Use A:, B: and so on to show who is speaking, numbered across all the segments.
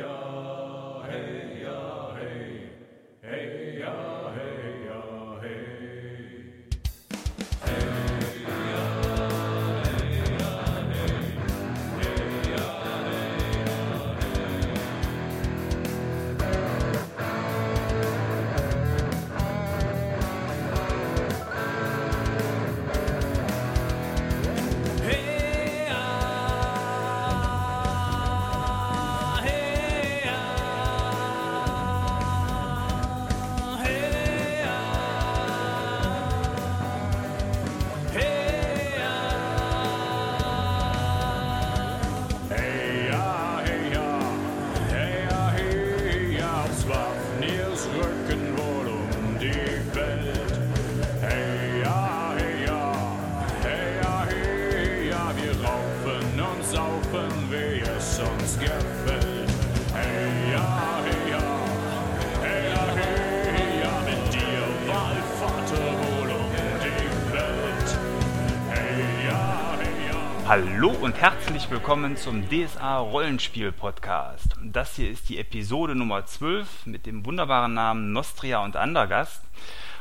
A: hey ya, hey hey. Und
B: herzlich willkommen zum DSA Rollenspiel Podcast. Das hier ist die Episode Nummer 12 mit dem wunderbaren Namen Nostria und Andergast.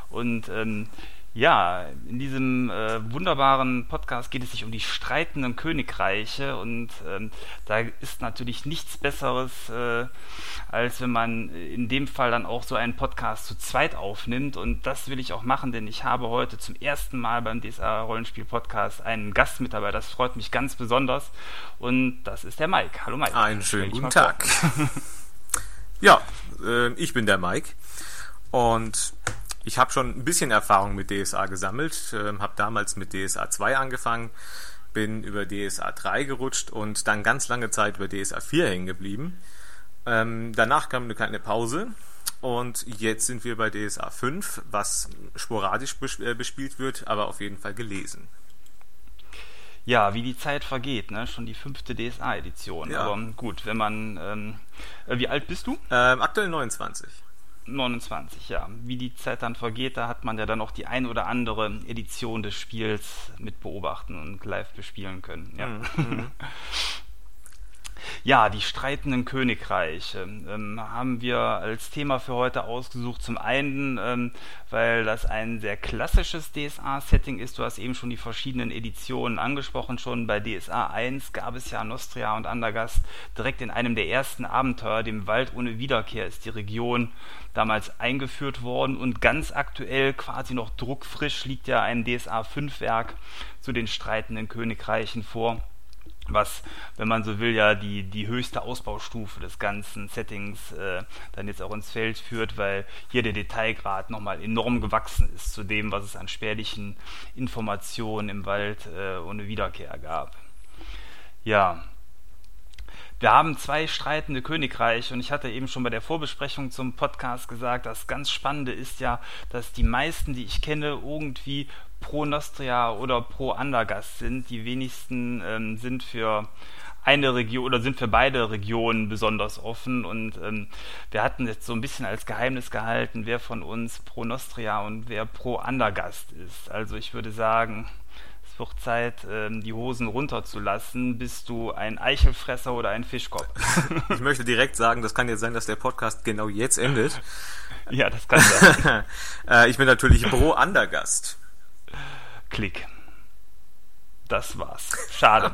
B: Und ähm, ja, in diesem äh, wunderbaren Podcast geht es sich um die streitenden Königreiche und ähm, da ist natürlich nichts Besseres, äh, als wenn man in dem Fall dann auch so einen Podcast zu zweit aufnimmt und das will ich auch machen, denn ich habe heute zum ersten Mal beim DSA Rollenspiel Podcast einen Gast mit dabei. Das freut mich ganz besonders und das ist der Mike. Hallo Mike.
C: Einen schönen guten Tag. ja, äh, ich bin der Mike und ich habe schon ein bisschen Erfahrung mit DSA gesammelt, äh, habe damals mit DSA 2 angefangen, bin über DSA 3 gerutscht und dann ganz lange Zeit über DSA 4 hängen geblieben. Ähm, danach kam eine kleine Pause und jetzt sind wir bei DSA 5, was sporadisch äh, bespielt wird, aber auf jeden Fall gelesen.
B: Ja, wie die Zeit vergeht, ne? Schon die fünfte DSA-Edition.
C: Ja.
B: Aber gut, wenn man. Ähm, äh, wie alt bist du?
C: Ähm, aktuell 29.
B: 29, ja. Wie die Zeit dann vergeht, da hat man ja dann auch die ein oder andere Edition des Spiels mit beobachten und live bespielen können. Ja.
C: Mhm.
B: Ja, die streitenden Königreiche ähm, haben wir als Thema für heute ausgesucht. Zum einen, ähm, weil das ein sehr klassisches DSA-Setting ist. Du hast eben schon die verschiedenen Editionen angesprochen. Schon bei DSA 1 gab es ja Nostria und Andergast direkt in einem der ersten Abenteuer, dem Wald ohne Wiederkehr, ist die Region damals eingeführt worden. Und ganz aktuell, quasi noch druckfrisch, liegt ja ein DSA 5-Werk zu den streitenden Königreichen vor was, wenn man so will, ja die, die höchste Ausbaustufe des ganzen Settings äh, dann jetzt auch ins Feld führt, weil hier der Detailgrad nochmal enorm gewachsen ist zu dem, was es an spärlichen Informationen im Wald äh, ohne Wiederkehr gab. Ja, wir haben zwei streitende Königreiche und ich hatte eben schon bei der Vorbesprechung zum Podcast gesagt, das ganz Spannende ist ja, dass die meisten, die ich kenne, irgendwie pro Nostria oder pro Andergast sind. Die wenigsten ähm, sind für eine Region oder sind für beide Regionen besonders offen und ähm, wir hatten jetzt so ein bisschen als Geheimnis gehalten, wer von uns pro Nostria und wer pro Andergast ist. Also ich würde sagen, es wird Zeit, ähm, die Hosen runterzulassen. Bist du ein Eichelfresser oder ein Fischkopf?
C: Ich möchte direkt sagen, das kann jetzt sein, dass der Podcast genau jetzt endet.
B: ja, das kann sein.
C: äh, ich bin natürlich pro Andergast.
B: Klick. Das war's. Schade.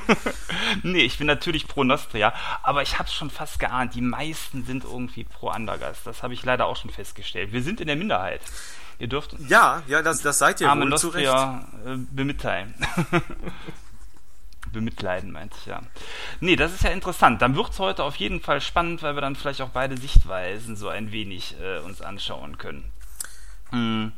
B: nee, ich bin natürlich pro Nostria, aber ich hab's schon fast geahnt, die meisten sind irgendwie pro Andergast. Das habe ich leider auch schon festgestellt. Wir sind in der Minderheit. Ihr dürft uns
C: Ja, ja, das, das seid ihr
B: arme
C: wohl.
B: Nostria äh, bemitteilen. Bemitleiden, meinte ich, ja. Nee, das ist ja interessant. Dann wird's heute auf jeden Fall spannend, weil wir dann vielleicht auch beide Sichtweisen so ein wenig äh, uns anschauen können. Hm,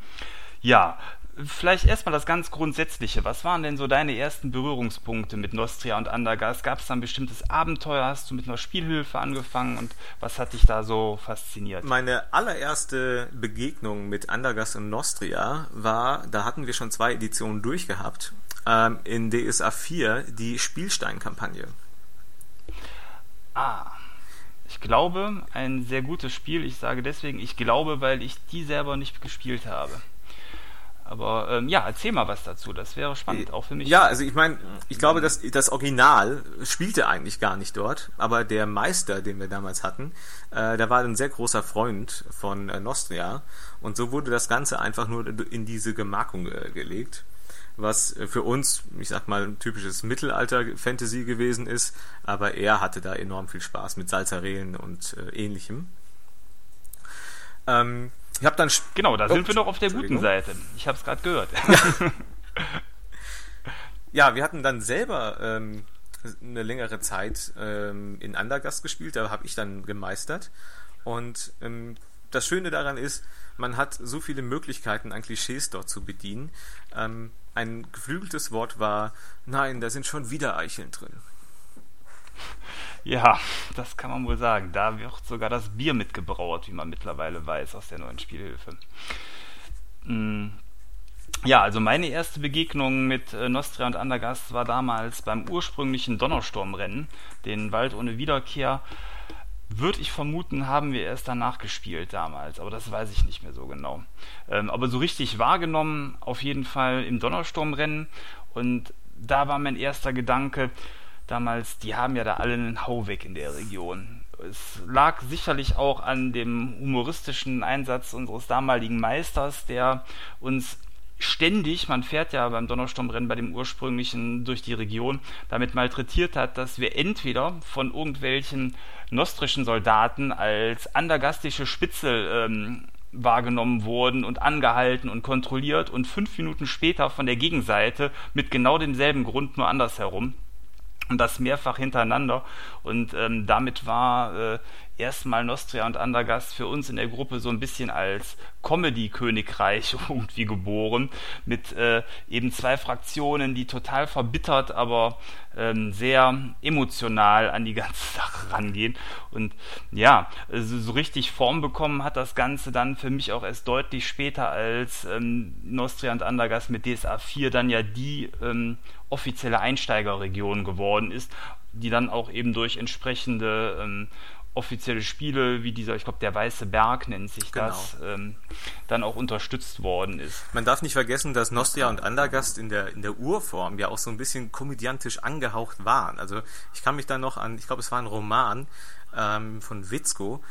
B: ja, vielleicht erstmal das ganz Grundsätzliche. Was waren denn so deine ersten Berührungspunkte mit Nostria und Andergast? Gab es da ein bestimmtes Abenteuer? Hast du mit einer Spielhilfe angefangen und was hat dich da so fasziniert?
C: Meine allererste Begegnung mit Andergast und Nostria war, da hatten wir schon zwei Editionen durchgehabt, ähm, in DSA 4 die Spielstein-Kampagne.
B: Ah, ich glaube, ein sehr gutes Spiel. Ich sage deswegen, ich glaube, weil ich die selber nicht gespielt habe. Aber ähm, ja, erzähl mal was dazu, das wäre spannend, auch für mich.
C: Ja, also ich meine, ich glaube, dass das Original spielte eigentlich gar nicht dort, aber der Meister, den wir damals hatten, äh, der war ein sehr großer Freund von äh, Nostria und so wurde das Ganze einfach nur in diese Gemarkung äh, gelegt was für uns, ich sag mal, ein typisches Mittelalter-Fantasy gewesen ist, aber er hatte da enorm viel Spaß mit Salzarelen und äh, ähnlichem.
B: Ähm, ich habe dann genau, da oh, sind wir noch auf der guten Seite. Ich habe es gerade gehört. Ja.
C: ja. wir hatten dann selber ähm, eine längere Zeit ähm, in Andergast gespielt. Da habe ich dann gemeistert. Und ähm, das Schöne daran ist, man hat so viele Möglichkeiten, an Klischees dort zu bedienen. Ähm, ein geflügeltes Wort war, nein, da sind schon wieder Eicheln drin.
B: Ja, das kann man wohl sagen. Da wird sogar das Bier mitgebrauert, wie man mittlerweile weiß aus der neuen Spielhilfe. Hm. Ja, also meine erste Begegnung mit äh, Nostria und Andergast war damals beim ursprünglichen Donnersturmrennen, den Wald ohne Wiederkehr. Würde ich vermuten, haben wir erst danach gespielt damals, aber das weiß ich nicht mehr so genau. Ähm, aber so richtig wahrgenommen, auf jeden Fall im Donnersturmrennen. Und da war mein erster Gedanke, damals, die haben ja da alle einen Hau weg in der Region. Es lag sicherlich auch an dem humoristischen Einsatz unseres damaligen Meisters, der uns ständig, man fährt ja beim Donnersturmrennen bei dem ursprünglichen durch die Region, damit malträtiert hat, dass wir entweder von irgendwelchen nostrischen Soldaten als andergastische Spitzel ähm, wahrgenommen wurden und angehalten und kontrolliert und fünf Minuten später von der Gegenseite mit genau demselben Grund nur andersherum und das mehrfach hintereinander. Und ähm, damit war äh, erstmal Nostria und Andergast für uns in der Gruppe so ein bisschen als Comedy-Königreich irgendwie geboren, mit äh, eben zwei Fraktionen, die total verbittert, aber ähm, sehr emotional an die ganze Sache rangehen. Und ja, also so richtig Form bekommen hat das Ganze dann für mich auch erst deutlich später, als ähm, Nostria und Andergast mit DSA 4 dann ja die ähm, offizielle Einsteigerregion geworden ist, die dann auch eben durch entsprechende ähm, offizielle Spiele wie dieser, ich glaube, der Weiße Berg nennt sich genau. das, ähm, dann auch unterstützt worden ist.
C: Man darf nicht vergessen, dass Nostria und Andergast in der, in der Urform ja auch so ein bisschen komödiantisch angehaucht waren. Also ich kann mich da noch an, ich glaube, es war ein Roman ähm, von Witzko,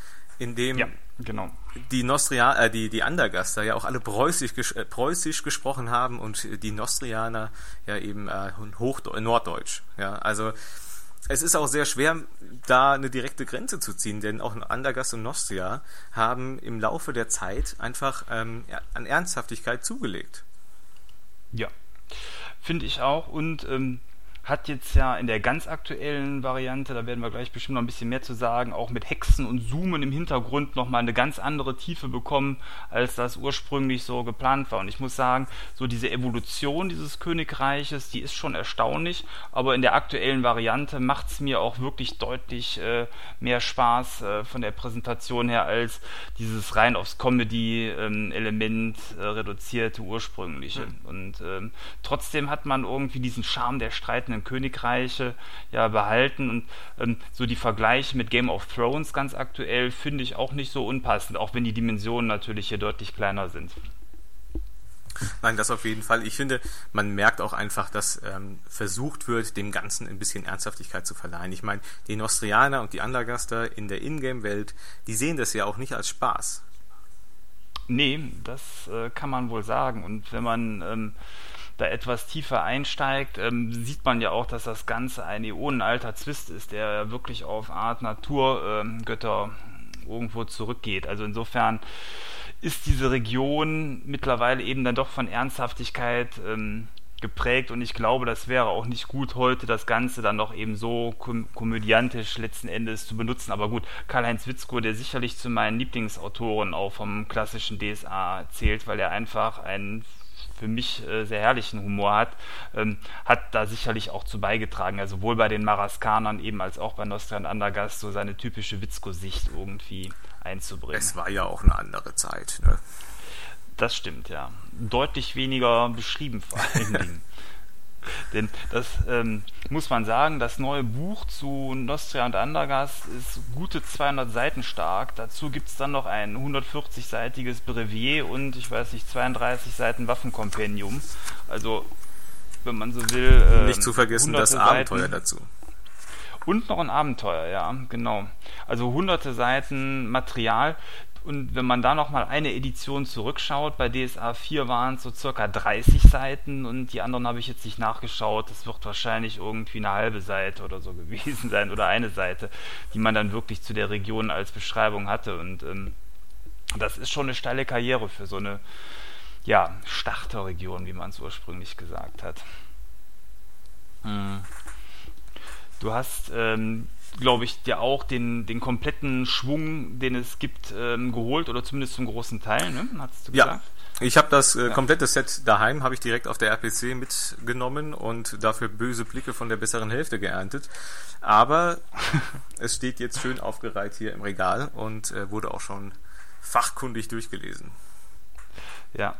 C: in dem ja, genau. die Nostria, äh, die, die Andergaster ja auch alle preußisch, ges äh, preußisch gesprochen haben und die Nostrianer ja eben äh, Hoch Norddeutsch. Ja, also es ist auch sehr schwer, da eine direkte Grenze zu ziehen, denn auch Andergast und Nostria haben im Laufe der Zeit einfach ähm, an Ernsthaftigkeit zugelegt.
B: Ja, finde ich auch. Und ähm, hat jetzt ja in der ganz aktuellen Variante, da werden wir gleich bestimmt noch ein bisschen mehr zu sagen, auch mit Hexen und Zoomen im Hintergrund nochmal eine ganz andere Tiefe bekommen, als das ursprünglich so geplant war. Und ich muss sagen, so diese Evolution dieses Königreiches, die ist schon erstaunlich, aber in der aktuellen Variante macht es mir auch wirklich deutlich äh, mehr Spaß äh, von der Präsentation her als dieses rein aufs Comedy-Element ähm, äh, reduzierte ursprüngliche. Mhm. Und ähm, trotzdem hat man irgendwie diesen Charme der Streiten einzelnen Königreiche ja behalten und ähm, so die Vergleiche mit Game of Thrones ganz aktuell finde ich auch nicht so unpassend, auch wenn die Dimensionen natürlich hier deutlich kleiner sind.
C: Nein, das auf jeden Fall. Ich finde, man merkt auch einfach, dass ähm, versucht wird, dem Ganzen ein bisschen Ernsthaftigkeit zu verleihen. Ich meine, die Nostrianer und die Andergaster in der Ingame-Welt, die sehen das ja auch nicht als Spaß.
B: Nee, das äh, kann man wohl sagen. Und wenn man ähm, da etwas tiefer einsteigt, ähm, sieht man ja auch, dass das Ganze ein äonenalter Zwist ist, der wirklich auf Art Naturgötter ähm, irgendwo zurückgeht. Also insofern ist diese Region mittlerweile eben dann doch von Ernsthaftigkeit ähm, geprägt und ich glaube, das wäre auch nicht gut, heute das Ganze dann noch eben so kom komödiantisch letzten Endes zu benutzen. Aber gut, Karl-Heinz Witzko, der sicherlich zu meinen Lieblingsautoren auch vom klassischen DSA zählt, weil er einfach ein für mich äh, sehr herrlichen Humor hat, ähm, hat da sicherlich auch zu beigetragen. Also sowohl bei den Maraskanern eben als auch bei Nostran Andergast so seine typische Witzko-Sicht irgendwie einzubringen.
C: Es war ja auch eine andere Zeit. Ne?
B: Das stimmt, ja. Deutlich weniger beschrieben vor allen Dingen. Denn das ähm, muss man sagen, das neue Buch zu Nostria und Andergast ist gute 200 Seiten stark. Dazu gibt es dann noch ein 140-seitiges Brevier und ich weiß nicht, 32 Seiten Waffenkompendium. Also, wenn man so will.
C: Äh, nicht zu vergessen das Abenteuer Seiten. dazu.
B: Und noch ein Abenteuer, ja, genau. Also hunderte Seiten Material. Und wenn man da nochmal eine Edition zurückschaut, bei DSA 4 waren es so circa 30 Seiten und die anderen habe ich jetzt nicht nachgeschaut. Das wird wahrscheinlich irgendwie eine halbe Seite oder so gewesen sein oder eine Seite, die man dann wirklich zu der Region als Beschreibung hatte. Und ähm, das ist schon eine steile Karriere für so eine ja, Starterregion, wie man es ursprünglich gesagt hat. Hm. Du hast ähm, glaube ich, dir auch den, den kompletten Schwung, den es gibt, ähm, geholt oder zumindest zum großen Teil, ne?
C: Hast du gesagt? Ja. Ich habe das äh, komplette Set daheim, habe ich direkt auf der RPC mitgenommen und dafür böse Blicke von der besseren Hälfte geerntet. Aber es steht jetzt schön aufgereiht hier im Regal und äh, wurde auch schon fachkundig durchgelesen.
B: Ja,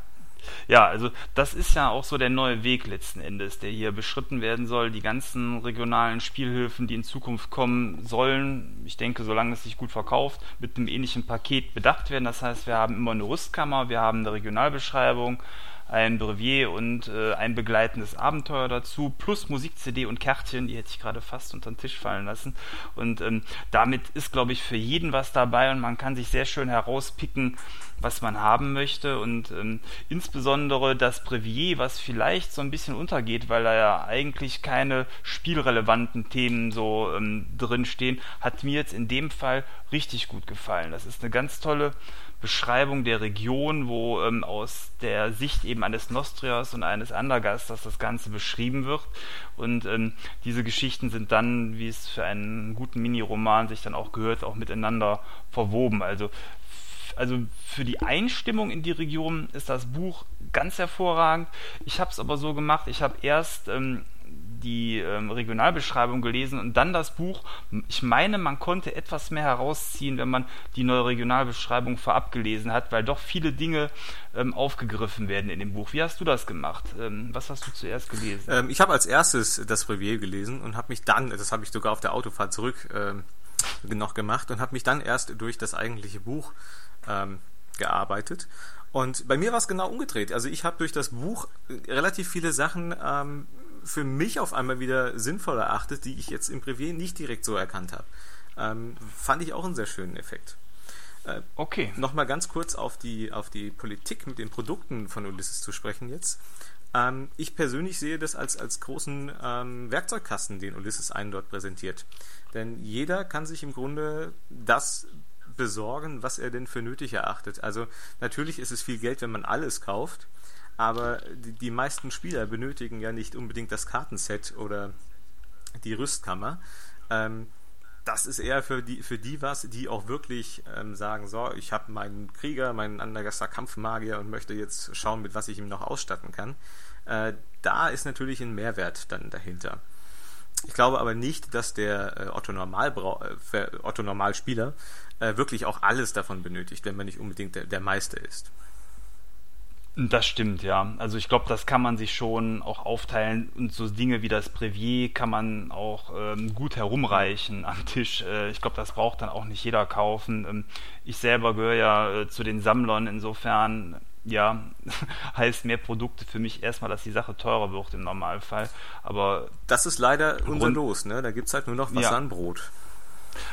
B: ja, also das ist ja auch so der neue Weg letzten Endes, der hier beschritten werden soll. Die ganzen regionalen Spielhilfen, die in Zukunft kommen sollen, ich denke, solange es sich gut verkauft, mit einem ähnlichen Paket bedacht werden. Das heißt, wir haben immer eine Rüstkammer, wir haben eine Regionalbeschreibung, ein Brevier und äh, ein begleitendes Abenteuer dazu, plus Musik-CD und Kärtchen, die hätte ich gerade fast unter den Tisch fallen lassen. Und ähm, damit ist, glaube ich, für jeden was dabei und man kann sich sehr schön herauspicken, was man haben möchte und ähm, insbesondere das Brevier, was vielleicht so ein bisschen untergeht, weil da ja eigentlich keine spielrelevanten Themen so ähm, drin stehen, hat mir jetzt in dem Fall richtig gut gefallen. Das ist eine ganz tolle Beschreibung der Region, wo ähm, aus der Sicht eben eines Nostrias und eines Andergasters das Ganze beschrieben wird. Und ähm, diese Geschichten sind dann, wie es für einen guten Mini-Roman sich dann auch gehört, auch miteinander verwoben. Also also für die Einstimmung in die Region ist das Buch ganz hervorragend. Ich habe es aber so gemacht, ich habe erst ähm, die ähm, Regionalbeschreibung gelesen und dann das Buch. Ich meine, man konnte etwas mehr herausziehen, wenn man die neue Regionalbeschreibung vorab gelesen hat, weil doch viele Dinge ähm, aufgegriffen werden in dem Buch. Wie hast du das gemacht? Ähm, was hast du zuerst gelesen?
C: Ähm, ich habe als erstes das Brevier gelesen und habe mich dann, das habe ich sogar auf der Autofahrt zurück ähm, noch gemacht und habe mich dann erst durch das eigentliche Buch ähm, gearbeitet. Und bei mir war es genau umgedreht. Also ich habe durch das Buch relativ viele Sachen ähm, für mich auf einmal wieder sinnvoll erachtet, die ich jetzt im Brevier nicht direkt so erkannt habe. Ähm, fand ich auch einen sehr schönen Effekt. Äh, okay. Nochmal ganz kurz auf die, auf die Politik mit den Produkten von Ulysses zu sprechen jetzt. Ähm, ich persönlich sehe das als, als großen ähm, Werkzeugkasten, den Ulysses einen dort präsentiert. Denn jeder kann sich im Grunde das besorgen, was er denn für nötig erachtet. Also natürlich ist es viel Geld, wenn man alles kauft, aber die, die meisten Spieler benötigen ja nicht unbedingt das Kartenset oder die Rüstkammer. Ähm, das ist eher für die, für die was, die auch wirklich ähm, sagen, so, ich habe meinen Krieger, meinen Andergaster Kampfmagier und möchte jetzt schauen, mit was ich ihm noch ausstatten kann. Äh, da ist natürlich ein Mehrwert dann dahinter. Ich glaube aber nicht, dass der äh, Otto, Normalbrau äh, Normalspieler äh, wirklich auch alles davon benötigt, wenn man nicht unbedingt der, der Meister ist.
B: Das stimmt, ja. Also ich glaube, das kann man sich schon auch aufteilen und so Dinge wie das Brevier kann man auch ähm, gut herumreichen am Tisch. Äh, ich glaube, das braucht dann auch nicht jeder kaufen. Ähm, ich selber gehöre ja äh, zu den Sammlern, insofern ja, heißt mehr Produkte für mich erstmal, dass die Sache teurer wird im Normalfall. Aber
C: das ist leider unser Los, ne? Da gibt es halt nur noch Wasser ja. und Brot.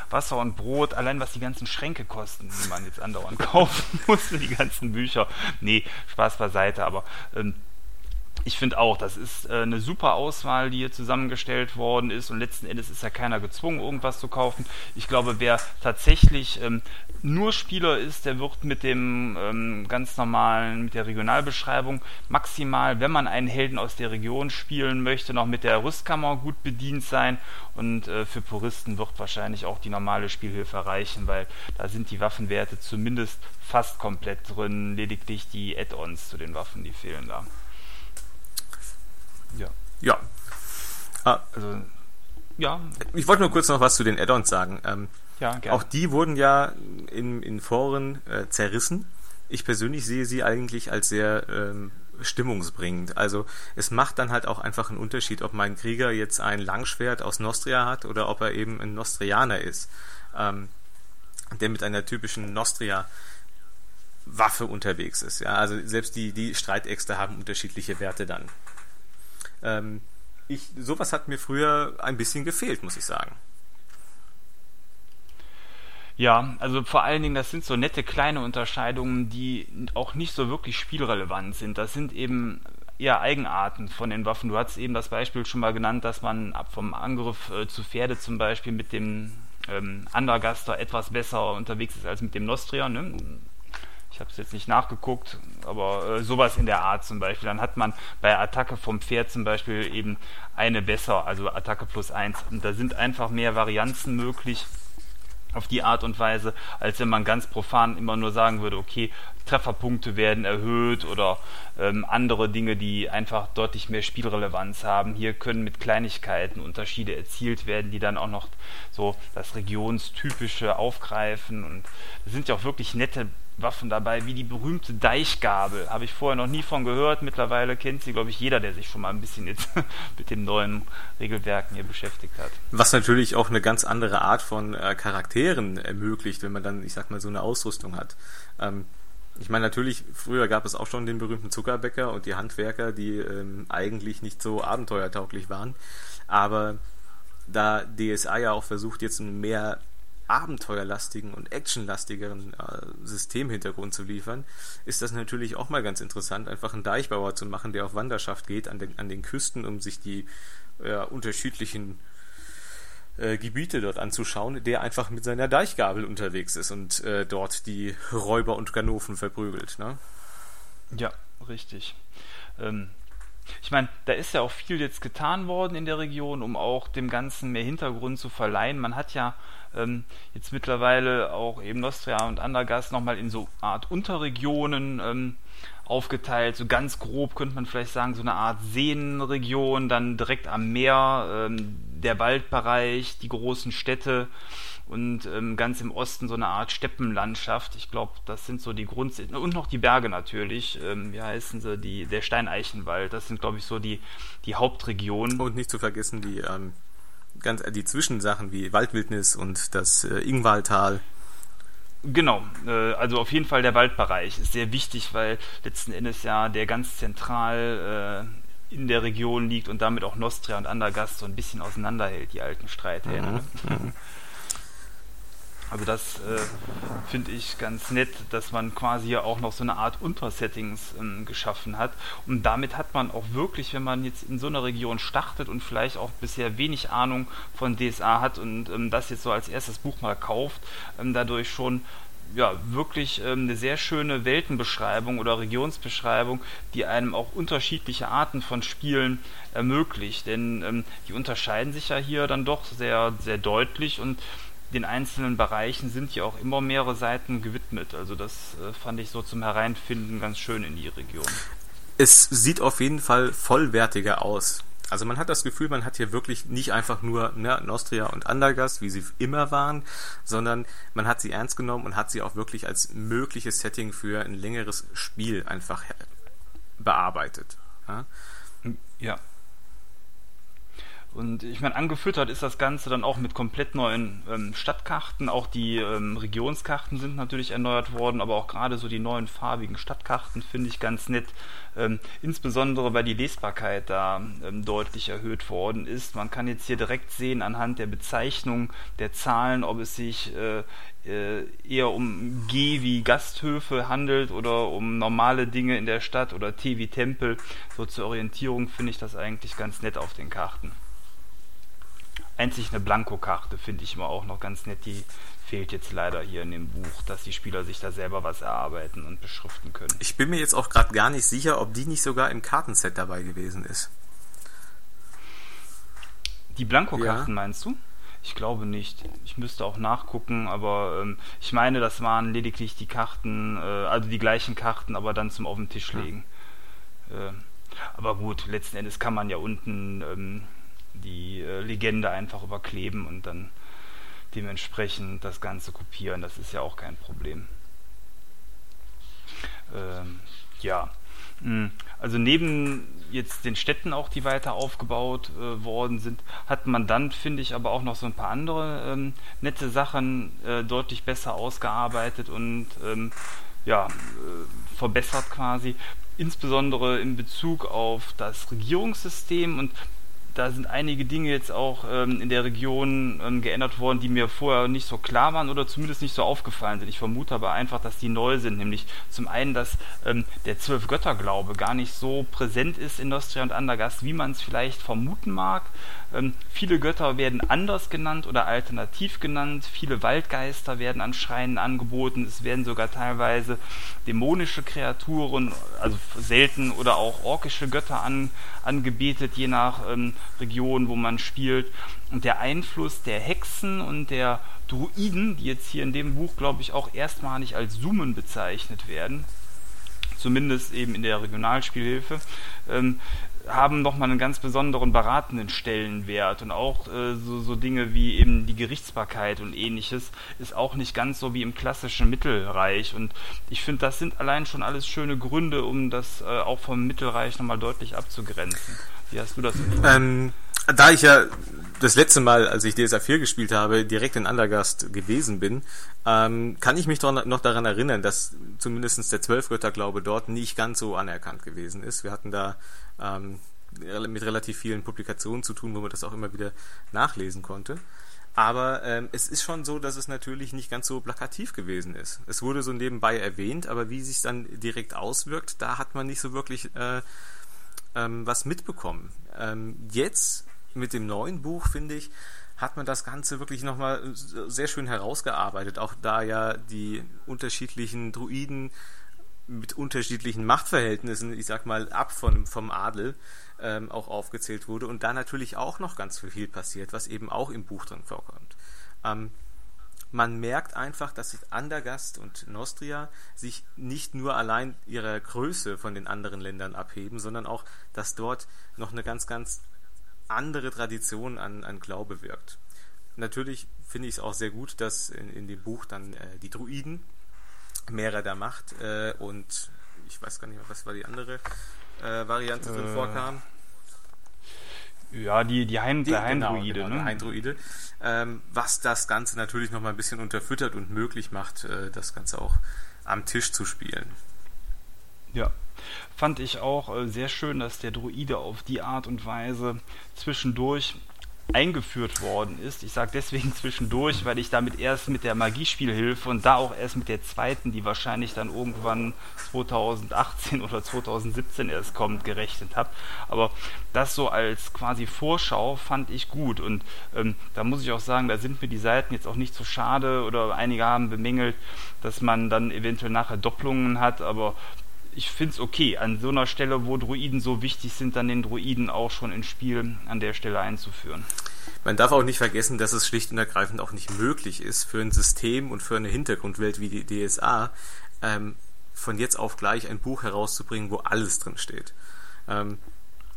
B: Wasser und Brot, allein was die ganzen Schränke kosten, die man jetzt andauernd kaufen muss die ganzen Bücher. Nee, Spaß beiseite, aber ähm, ich finde auch, das ist äh, eine super Auswahl, die hier zusammengestellt worden ist und letzten Endes ist ja keiner gezwungen, irgendwas zu kaufen. Ich glaube, wer tatsächlich ähm, nur Spieler ist, der wird mit dem ähm, ganz normalen, mit der Regionalbeschreibung maximal, wenn man einen Helden aus der Region spielen möchte, noch mit der Rüstkammer gut bedient sein und äh, für Puristen wird wahrscheinlich auch die normale Spielhilfe reichen, weil da sind die Waffenwerte zumindest fast komplett drin, lediglich die Add-ons zu den Waffen, die fehlen da.
C: Ja. Ja. Ah, also, ja. Ich wollte nur kurz noch was zu den Add-ons sagen. Ähm, ja, gerne. Auch die wurden ja in, in Foren äh, zerrissen. Ich persönlich sehe sie eigentlich als sehr ähm, stimmungsbringend. Also es macht dann halt auch einfach einen Unterschied, ob mein Krieger jetzt ein Langschwert aus Nostria hat oder ob er eben ein Nostrianer ist, ähm, der mit einer typischen Nostria Waffe unterwegs ist. Ja, also selbst die, die Streitäxte haben unterschiedliche Werte dann. Ähm, ich, sowas hat mir früher ein bisschen gefehlt, muss ich sagen.
B: Ja, also vor allen Dingen, das sind so nette kleine Unterscheidungen, die auch nicht so wirklich spielrelevant sind. Das sind eben eher Eigenarten von den Waffen. Du hast eben das Beispiel schon mal genannt, dass man ab vom Angriff äh, zu Pferde zum Beispiel mit dem ähm, Andergaster etwas besser unterwegs ist als mit dem Nostria. Ne? Ich habe es jetzt nicht nachgeguckt, aber äh, sowas in der Art zum Beispiel. Dann hat man bei Attacke vom Pferd zum Beispiel eben eine besser, also Attacke plus eins. Und da sind einfach mehr Varianzen möglich auf die Art und Weise, als wenn man ganz profan immer nur sagen würde, okay, Trefferpunkte werden erhöht oder ähm, andere Dinge, die einfach deutlich mehr Spielrelevanz haben. Hier können mit Kleinigkeiten Unterschiede erzielt werden, die dann auch noch so das Regionstypische aufgreifen und es sind ja auch wirklich nette Waffen dabei, wie die berühmte Deichgabel. Habe ich vorher noch nie von gehört. Mittlerweile kennt sie, glaube ich, jeder, der sich schon mal ein bisschen jetzt mit den neuen Regelwerken hier beschäftigt hat.
C: Was natürlich auch eine ganz andere Art von äh, Charakteren ermöglicht, wenn man dann, ich sag mal, so eine Ausrüstung hat. Ähm, ich meine, natürlich, früher gab es auch schon den berühmten Zuckerbäcker und die Handwerker, die ähm, eigentlich nicht so abenteuertauglich waren. Aber da DSA ja auch versucht, jetzt mehr abenteuerlastigen und actionlastigeren äh, Systemhintergrund zu liefern, ist das natürlich auch mal ganz interessant, einfach einen Deichbauer zu machen, der auf Wanderschaft geht an den, an den Küsten, um sich die ja, unterschiedlichen äh, Gebiete dort anzuschauen, der einfach mit seiner Deichgabel unterwegs ist und äh, dort die Räuber und Ganoven verprügelt. Ne?
B: Ja, richtig. Ähm, ich meine, da ist ja auch viel jetzt getan worden in der Region, um auch dem Ganzen mehr Hintergrund zu verleihen. Man hat ja ähm, jetzt mittlerweile auch eben Nostria und Andergast nochmal in so Art Unterregionen ähm, aufgeteilt. So ganz grob könnte man vielleicht sagen, so eine Art Seenregion, dann direkt am Meer, ähm, der Waldbereich, die großen Städte und ähm, ganz im Osten so eine Art Steppenlandschaft. Ich glaube, das sind so die Grund und noch die Berge natürlich. Ähm, wie heißen sie? Die der Steineichenwald. Das sind glaube ich so die die Hauptregionen.
C: Und nicht zu vergessen die ähm, ganz die Zwischensachen wie Waldwildnis und das äh, Ingwaltal.
B: Genau, äh, also auf jeden Fall der Waldbereich ist sehr wichtig, weil letzten Endes ja der ganz zentral äh, in der Region liegt und damit auch Nostria und Andergast so ein bisschen auseinanderhält, die alten Streithähne. Mhm. Also das äh, finde ich ganz nett, dass man quasi hier auch noch so eine Art Untersettings ähm, geschaffen hat. Und damit hat man auch wirklich, wenn man jetzt in so einer Region startet und vielleicht auch bisher wenig Ahnung von DSA hat und ähm, das jetzt so als erstes Buch mal kauft, ähm, dadurch schon ja, wirklich ähm, eine sehr schöne Weltenbeschreibung oder Regionsbeschreibung, die einem auch unterschiedliche Arten von Spielen ermöglicht. Denn ähm, die unterscheiden sich ja hier dann doch sehr, sehr deutlich und den einzelnen Bereichen sind ja auch immer mehrere Seiten gewidmet. Also das äh, fand ich so zum Hereinfinden ganz schön in die Region.
C: Es sieht auf jeden Fall vollwertiger aus. Also man hat das Gefühl, man hat hier wirklich nicht einfach nur ne, Nostria und Andergast, wie sie immer waren, sondern man hat sie ernst genommen und hat sie auch wirklich als mögliches Setting für ein längeres Spiel einfach bearbeitet.
B: Ja. ja. Und ich meine, angefüttert ist das Ganze dann auch mit komplett neuen ähm, Stadtkarten. Auch die ähm, Regionskarten sind natürlich erneuert worden, aber auch gerade so die neuen farbigen Stadtkarten finde ich ganz nett. Ähm, insbesondere weil die Lesbarkeit da ähm, deutlich erhöht worden ist. Man kann jetzt hier direkt sehen anhand der Bezeichnung der Zahlen, ob es sich äh, äh, eher um G wie Gasthöfe handelt oder um normale Dinge in der Stadt oder T wie Tempel. So zur Orientierung finde ich das eigentlich ganz nett auf den Karten. Einzig eine Blankokarte finde ich immer auch noch ganz nett. Die fehlt jetzt leider hier in dem Buch, dass die Spieler sich da selber was erarbeiten und beschriften können.
C: Ich bin mir jetzt auch gerade gar nicht sicher, ob die nicht sogar im Kartenset dabei gewesen ist.
B: Die Blankokarten ja. meinst du? Ich glaube nicht. Ich müsste auch nachgucken, aber ähm, ich meine, das waren lediglich die Karten, äh, also die gleichen Karten, aber dann zum auf den Tisch legen. Ja. Äh, aber gut, letzten Endes kann man ja unten ähm, die äh, Legende einfach überkleben und dann dementsprechend das Ganze kopieren. Das ist ja auch kein Problem. Ähm, ja, Hm. Also neben jetzt den Städten auch, die weiter aufgebaut äh, worden sind, hat man dann, finde ich, aber auch noch so ein paar andere ähm, nette Sachen äh, deutlich besser ausgearbeitet und ähm, ja, äh, verbessert quasi. Insbesondere in Bezug auf das Regierungssystem und da sind einige Dinge jetzt auch ähm, in der Region ähm, geändert worden, die mir vorher nicht so klar waren oder zumindest nicht so aufgefallen sind. Ich vermute aber einfach, dass die neu sind, nämlich zum einen, dass ähm, der Zwölf-Götter-Glaube gar nicht so präsent ist in Nostria und Andergast, wie man es vielleicht vermuten mag. Ähm, viele Götter werden anders genannt oder alternativ genannt. Viele Waldgeister werden an Schreinen angeboten. Es werden sogar teilweise dämonische Kreaturen, also selten oder auch orkische Götter an, angebetet, je nach ähm, Region, wo man spielt. Und der Einfluss der Hexen und der Druiden, die jetzt hier in dem Buch, glaube ich, auch erstmalig als Summen bezeichnet werden, zumindest eben in der Regionalspielhilfe, ähm, haben nochmal einen ganz besonderen beratenden Stellenwert und auch äh, so, so Dinge wie eben die Gerichtsbarkeit und ähnliches ist auch nicht ganz so wie im klassischen Mittelreich und ich finde, das sind allein schon alles schöne Gründe, um das äh, auch vom Mittelreich nochmal deutlich abzugrenzen. Wie hast du das
C: ähm, Da ich ja das letzte Mal, als ich DSA 4 gespielt habe, direkt in Andergast gewesen bin, ähm, kann ich mich noch daran erinnern, dass zumindest der Zwölfgötterglaube dort nicht ganz so anerkannt gewesen ist. Wir hatten da ähm, mit relativ vielen Publikationen zu tun, wo man das auch immer wieder nachlesen konnte. Aber ähm, es ist schon so, dass es natürlich nicht ganz so plakativ gewesen ist. Es wurde so nebenbei erwähnt, aber wie sich dann direkt auswirkt, da hat man nicht so wirklich äh, ähm, was mitbekommen. Ähm, jetzt mit dem neuen Buch, finde ich, hat man das Ganze wirklich nochmal sehr schön herausgearbeitet. Auch da ja die unterschiedlichen Druiden mit unterschiedlichen Machtverhältnissen, ich sag mal, ab von, vom Adel ähm, auch aufgezählt wurde und da natürlich auch noch ganz viel passiert, was eben auch im Buch drin vorkommt. Ähm, man merkt einfach, dass sich Andergast und Nostria sich nicht nur allein ihrer Größe von den anderen Ländern abheben, sondern auch, dass dort noch eine ganz, ganz andere Tradition an, an Glaube wirkt. Natürlich finde ich es auch sehr gut, dass in, in dem Buch dann äh, die Druiden Mehrer der Macht äh, und ich weiß gar nicht mehr, was war die andere äh, Variante drin äh, vorkam.
B: Ja, die, die, Heim, die der Heimdruide,
C: genau, ne? Heimdruide. Ähm, was das Ganze natürlich noch mal ein bisschen unterfüttert und möglich macht, äh, das Ganze auch am Tisch zu spielen.
B: Ja, fand ich auch äh, sehr schön, dass der Druide auf die Art und Weise zwischendurch eingeführt worden ist. Ich sage deswegen zwischendurch, weil ich damit erst mit der Magiespielhilfe und da auch erst mit der zweiten, die wahrscheinlich dann irgendwann 2018 oder 2017 erst kommt, gerechnet habe. Aber das so als quasi Vorschau fand ich gut und ähm, da muss ich auch sagen, da sind mir die Seiten jetzt auch nicht so schade oder einige haben bemängelt, dass man dann eventuell nachher Doppelungen hat, aber ich finde es okay, an so einer Stelle, wo Druiden so wichtig sind, dann den Druiden auch schon ins Spiel an der Stelle einzuführen.
C: Man darf auch nicht vergessen, dass es schlicht und ergreifend auch nicht möglich ist, für ein System und für eine Hintergrundwelt wie die DSA ähm, von jetzt auf gleich ein Buch herauszubringen, wo alles drin steht. Ähm,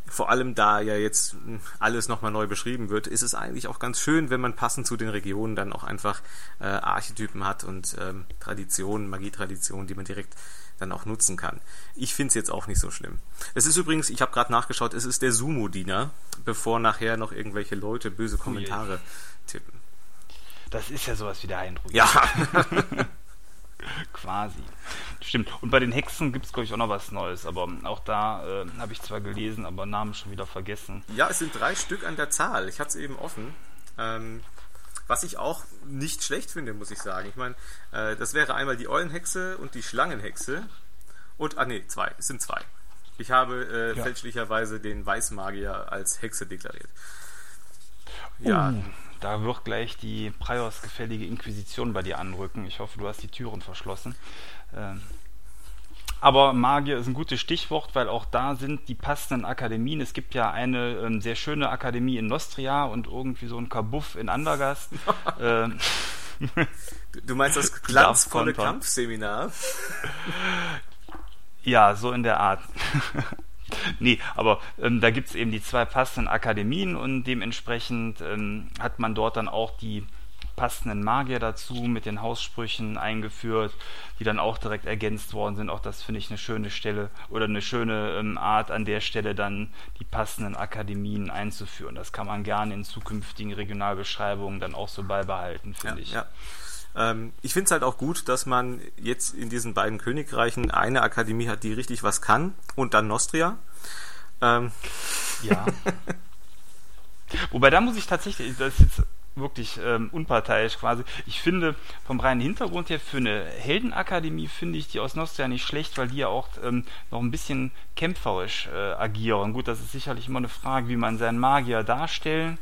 C: vor allem da ja jetzt alles nochmal neu beschrieben wird, ist es eigentlich auch ganz schön, wenn man passend zu den Regionen dann auch einfach äh, Archetypen hat und ähm, Traditionen, Magietraditionen, die man direkt dann auch nutzen kann. Ich finde es jetzt auch nicht so schlimm. Es ist übrigens, ich habe gerade nachgeschaut, es ist der Sumo-Diener, bevor nachher noch irgendwelche Leute böse Kommentare tippen.
B: Das ist ja sowas wie der Eindruck.
C: Ja.
B: Quasi. Stimmt. Und bei den Hexen gibt es, glaube ich, auch noch was Neues. Aber auch da äh, habe ich zwar gelesen, aber Namen schon wieder vergessen.
C: Ja, es sind drei Stück an der Zahl. Ich hatte es eben offen. Ähm, was ich auch nicht schlecht finde, muss ich sagen. Ich meine, äh, das wäre einmal die Eulenhexe und die Schlangenhexe. Und, ah nee, zwei, es sind zwei. Ich habe äh, ja. fälschlicherweise den Weißmagier als Hexe deklariert.
B: Ja. Uh, da wird gleich die Priors-gefällige Inquisition bei dir anrücken. Ich hoffe, du hast die Türen verschlossen. Ähm, aber Magier ist ein gutes Stichwort, weil auch da sind die passenden Akademien. Es gibt ja eine ähm, sehr schöne Akademie in Nostria und irgendwie so ein Kabuff in Andergast. ähm,
C: du meinst das glanzvolle Kampfseminar?
B: Ja, so in der Art. nee, aber ähm, da gibt es eben die zwei passenden Akademien und dementsprechend ähm, hat man dort dann auch die passenden Magier dazu mit den Haussprüchen eingeführt, die dann auch direkt ergänzt worden sind. Auch das finde ich eine schöne Stelle oder eine schöne ähm, Art, an der Stelle dann die passenden Akademien einzuführen. Das kann man gerne in zukünftigen Regionalbeschreibungen dann auch so beibehalten, finde
C: ja,
B: ich.
C: Ja. Ähm, ich finde es halt auch gut, dass man jetzt in diesen beiden Königreichen eine Akademie hat, die richtig was kann und dann Nostria.
B: Ähm. Ja. Wobei da muss ich tatsächlich, das ist jetzt wirklich ähm, unparteiisch quasi. Ich finde vom reinen Hintergrund her für eine Heldenakademie finde ich die aus Nostria nicht schlecht, weil die ja auch ähm, noch ein bisschen kämpferisch äh, agieren. Gut, das ist sicherlich immer eine Frage, wie man seinen Magier darstellen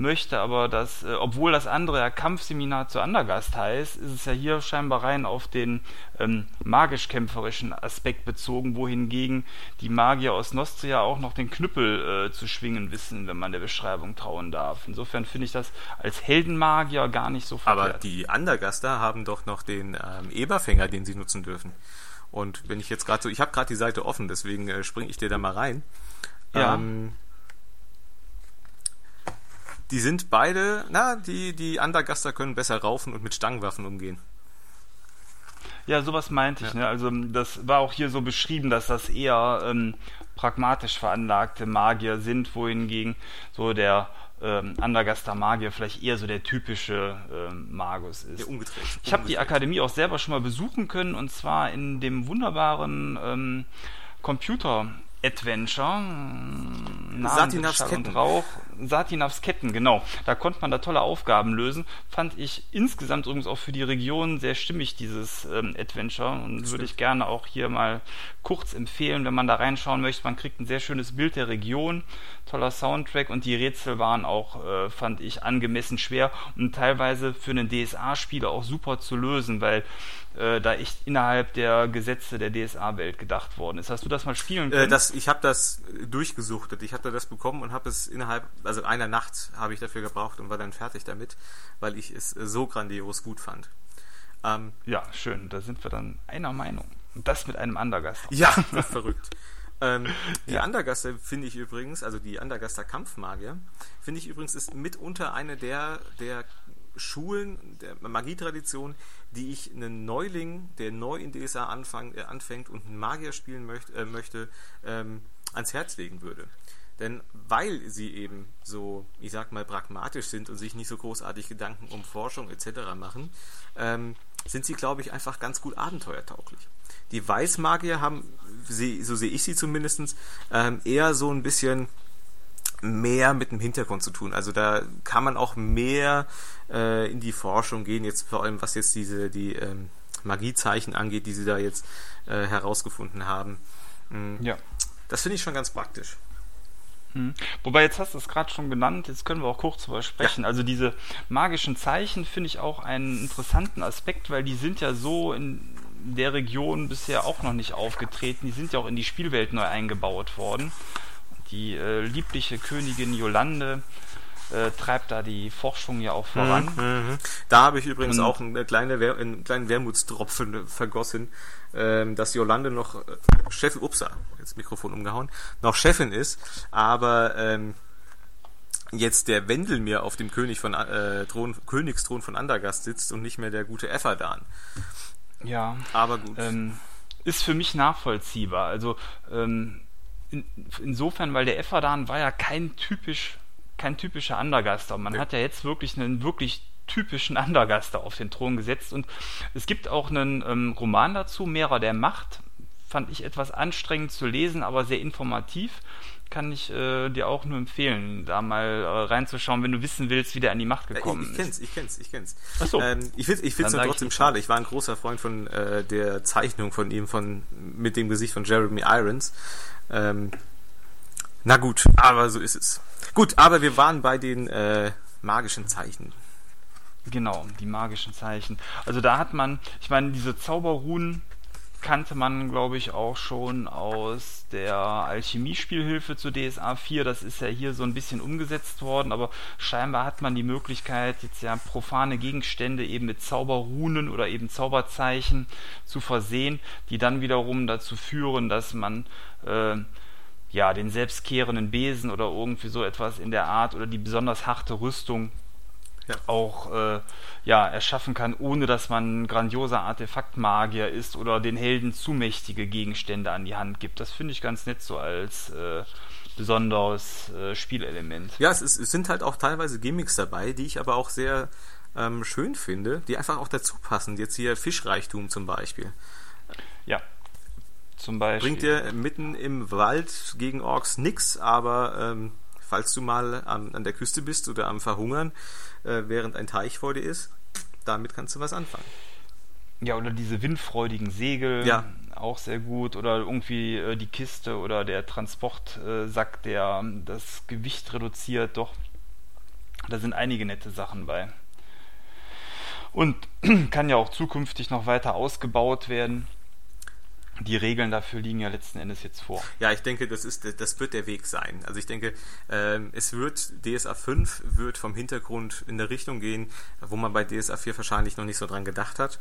B: möchte, aber das, äh, obwohl das andere ja Kampfseminar zu Andergast heißt, ist es ja hier scheinbar rein auf den ähm, magisch-kämpferischen Aspekt bezogen, wohingegen die Magier aus Nostria auch noch den Knüppel äh, zu schwingen wissen, wenn man der Beschreibung trauen darf. Insofern finde ich das als Heldenmagier gar nicht so
C: verkehrt. Aber die Andergaster haben doch noch den ähm, Eberfänger, den sie nutzen dürfen. Und wenn ich jetzt gerade so, ich habe gerade die Seite offen, deswegen äh, springe ich dir da mal rein. Ja. Ähm, die sind beide, na, die, die Undergaster können besser raufen und mit Stangenwaffen umgehen.
B: Ja, sowas meinte ich. Ja. Ne? Also das war auch hier so beschrieben, dass das eher ähm, pragmatisch veranlagte Magier sind, wohingegen so der ähm, Andergaster Magier vielleicht eher so der typische ähm, Magus ist.
C: umgedreht.
B: Ich habe die Akademie auch selber schon mal besuchen können und zwar in dem wunderbaren ähm, Computer Adventure.
C: Satinavs Ketten. Rauch.
B: Satinavs Ketten, genau. Da konnte man da tolle Aufgaben lösen. Fand ich insgesamt übrigens auch für die Region sehr stimmig, dieses ähm, Adventure. Und würde ich gerne auch hier mal kurz empfehlen, wenn man da reinschauen möchte. Man kriegt ein sehr schönes Bild der Region, toller Soundtrack und die Rätsel waren auch, äh, fand ich, angemessen schwer und teilweise für einen DSA-Spieler auch super zu lösen, weil äh, da echt innerhalb der Gesetze der DSA-Welt gedacht worden ist. Hast du das mal spielen äh, können?
C: Äh, das, ich habe das durchgesuchtet. Ich hatte das bekommen und habe es innerhalb, also einer Nacht habe ich dafür gebraucht und war dann fertig damit, weil ich es so grandios gut fand.
B: Ähm, ja, schön. Da sind wir dann einer Meinung. Und das mit einem Andergast.
C: Ja, das ist verrückt. Ähm, die ja. Andergaster finde ich übrigens, also die Andergaster Kampfmagier, finde ich übrigens ist mitunter eine der, der Schulen der Magietradition, die ich einen Neuling, der neu in DSA anfang, äh, anfängt und einen Magier spielen möcht, äh, möchte, ähm, ans Herz legen würde. Denn weil sie eben so, ich sag mal, pragmatisch sind und sich nicht so großartig Gedanken um Forschung etc. machen, ähm, sind sie, glaube ich, einfach ganz gut abenteuertauglich. Die Weißmagier haben, so sehe ich sie zumindest, ähm, eher so ein bisschen mehr mit dem Hintergrund zu tun. Also da kann man auch mehr äh, in die Forschung gehen, jetzt vor allem was jetzt diese die ähm, Magiezeichen angeht, die sie da jetzt äh, herausgefunden haben. Mhm. Ja. Das finde ich schon ganz praktisch.
B: Hm. Wobei jetzt hast du es gerade schon genannt, jetzt können wir auch kurz drüber sprechen. Ja. Also diese magischen Zeichen finde ich auch einen interessanten Aspekt, weil die sind ja so in der Region bisher auch noch nicht aufgetreten. Die sind ja auch in die Spielwelt neu eingebaut worden. Die äh, liebliche Königin Jolande äh, treibt da die Forschung ja auch voran.
C: Mhm, mhm. da habe ich übrigens Und, auch eine kleine, einen kleinen Wermutstropfen vergossen, ähm, dass Jolande noch äh, Chefin, upsa, jetzt Mikrofon umgehauen, noch Chefin ist, aber ähm, jetzt der Wendel mir auf dem König von äh, Thron, Königsthron von Andergast sitzt und nicht mehr der gute Effadan.
B: Ja. Aber gut. Ähm, ist für mich nachvollziehbar. Also ähm, in, insofern, weil der Effadan war ja kein typisch kein typischer Undergaster. Man ja. hat ja jetzt wirklich einen wirklich typischen Undergaster auf den Thron gesetzt und es gibt auch einen ähm, Roman dazu, Mehrer der Macht. Fand ich etwas anstrengend zu lesen, aber sehr informativ. Kann ich äh, dir auch nur empfehlen, da mal äh, reinzuschauen, wenn du wissen willst, wie der an die Macht gekommen
C: ist. Ich kenn's, ich kenn's, ich kenn's. Ach so. Ähm, ich finde ich find's nur trotzdem schade. Ich war ein großer Freund von äh, der Zeichnung von ihm, von mit dem Gesicht von Jeremy Irons. Ähm, na gut, aber so ist es. Gut, aber wir waren bei den äh, magischen Zeichen.
B: Genau, die magischen Zeichen. Also da hat man, ich meine, diese Zauberruhen kannte man, glaube ich, auch schon aus der Alchemiespielhilfe zu DSA 4. Das ist ja hier so ein bisschen umgesetzt worden, aber scheinbar hat man die Möglichkeit, jetzt ja profane Gegenstände eben mit Zauberrunen oder eben Zauberzeichen zu versehen, die dann wiederum dazu führen, dass man äh, ja, den selbstkehrenden Besen oder irgendwie so etwas in der Art oder die besonders harte Rüstung ja. auch äh, ja, erschaffen kann, ohne dass man ein grandioser Artefaktmagier ist oder den Helden zu mächtige Gegenstände an die Hand gibt. Das finde ich ganz nett so als äh, besonderes äh, Spielelement.
C: Ja, es, ist, es sind halt auch teilweise Gimmicks dabei, die ich aber auch sehr ähm, schön finde, die einfach auch dazu passen. Jetzt hier Fischreichtum zum Beispiel.
B: Ja, zum Beispiel.
C: Bringt dir mitten im Wald gegen Orks nix, aber ähm, falls du mal an, an, der Küste bist oder am Verhungern, äh, während ein Teich vor dir ist, damit kannst du was anfangen.
B: Ja, oder diese windfreudigen Segel,
C: ja.
B: auch sehr gut. Oder irgendwie äh, die Kiste oder der Transportsack, der ähm, das Gewicht reduziert. Doch, da sind einige nette Sachen bei. Und kann ja auch zukünftig noch weiter ausgebaut werden die Regeln dafür liegen ja letzten Endes jetzt vor.
C: Ja, ich denke, das ist, das wird der Weg sein. Also ich denke, ähm, es wird DSA 5 wird vom Hintergrund in der Richtung gehen, wo man bei DSA 4 wahrscheinlich noch nicht so dran gedacht hat.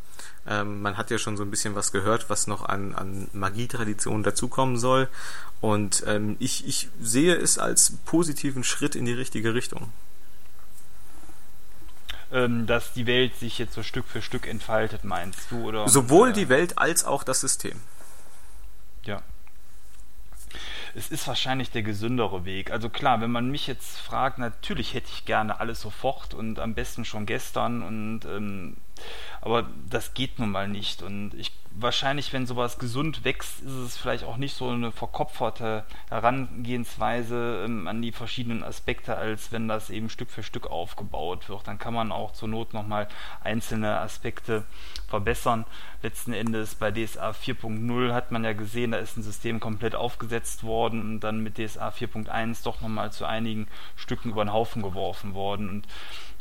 C: Ähm, man hat ja schon so ein bisschen was gehört, was noch an, an Magietraditionen dazukommen soll. Und ähm, ich, ich sehe es als positiven Schritt in die richtige Richtung
B: dass die Welt sich jetzt so Stück für Stück entfaltet, meinst du? Oder,
C: Sowohl die Welt als auch das System.
B: Ja. Es ist wahrscheinlich der gesündere Weg. Also klar, wenn man mich jetzt fragt, natürlich hätte ich gerne alles sofort und am besten schon gestern und ähm, aber das geht nun mal nicht. Und ich wahrscheinlich, wenn sowas gesund wächst, ist es vielleicht auch nicht so eine verkopferte Herangehensweise ähm, an die verschiedenen Aspekte, als wenn das eben Stück für Stück aufgebaut wird. Dann kann man auch zur Not nochmal einzelne Aspekte verbessern. Letzten Endes bei DSA 4.0 hat man ja gesehen, da ist ein System komplett aufgesetzt worden und dann mit DSA 4.1 doch nochmal zu einigen Stücken über den Haufen geworfen worden. Und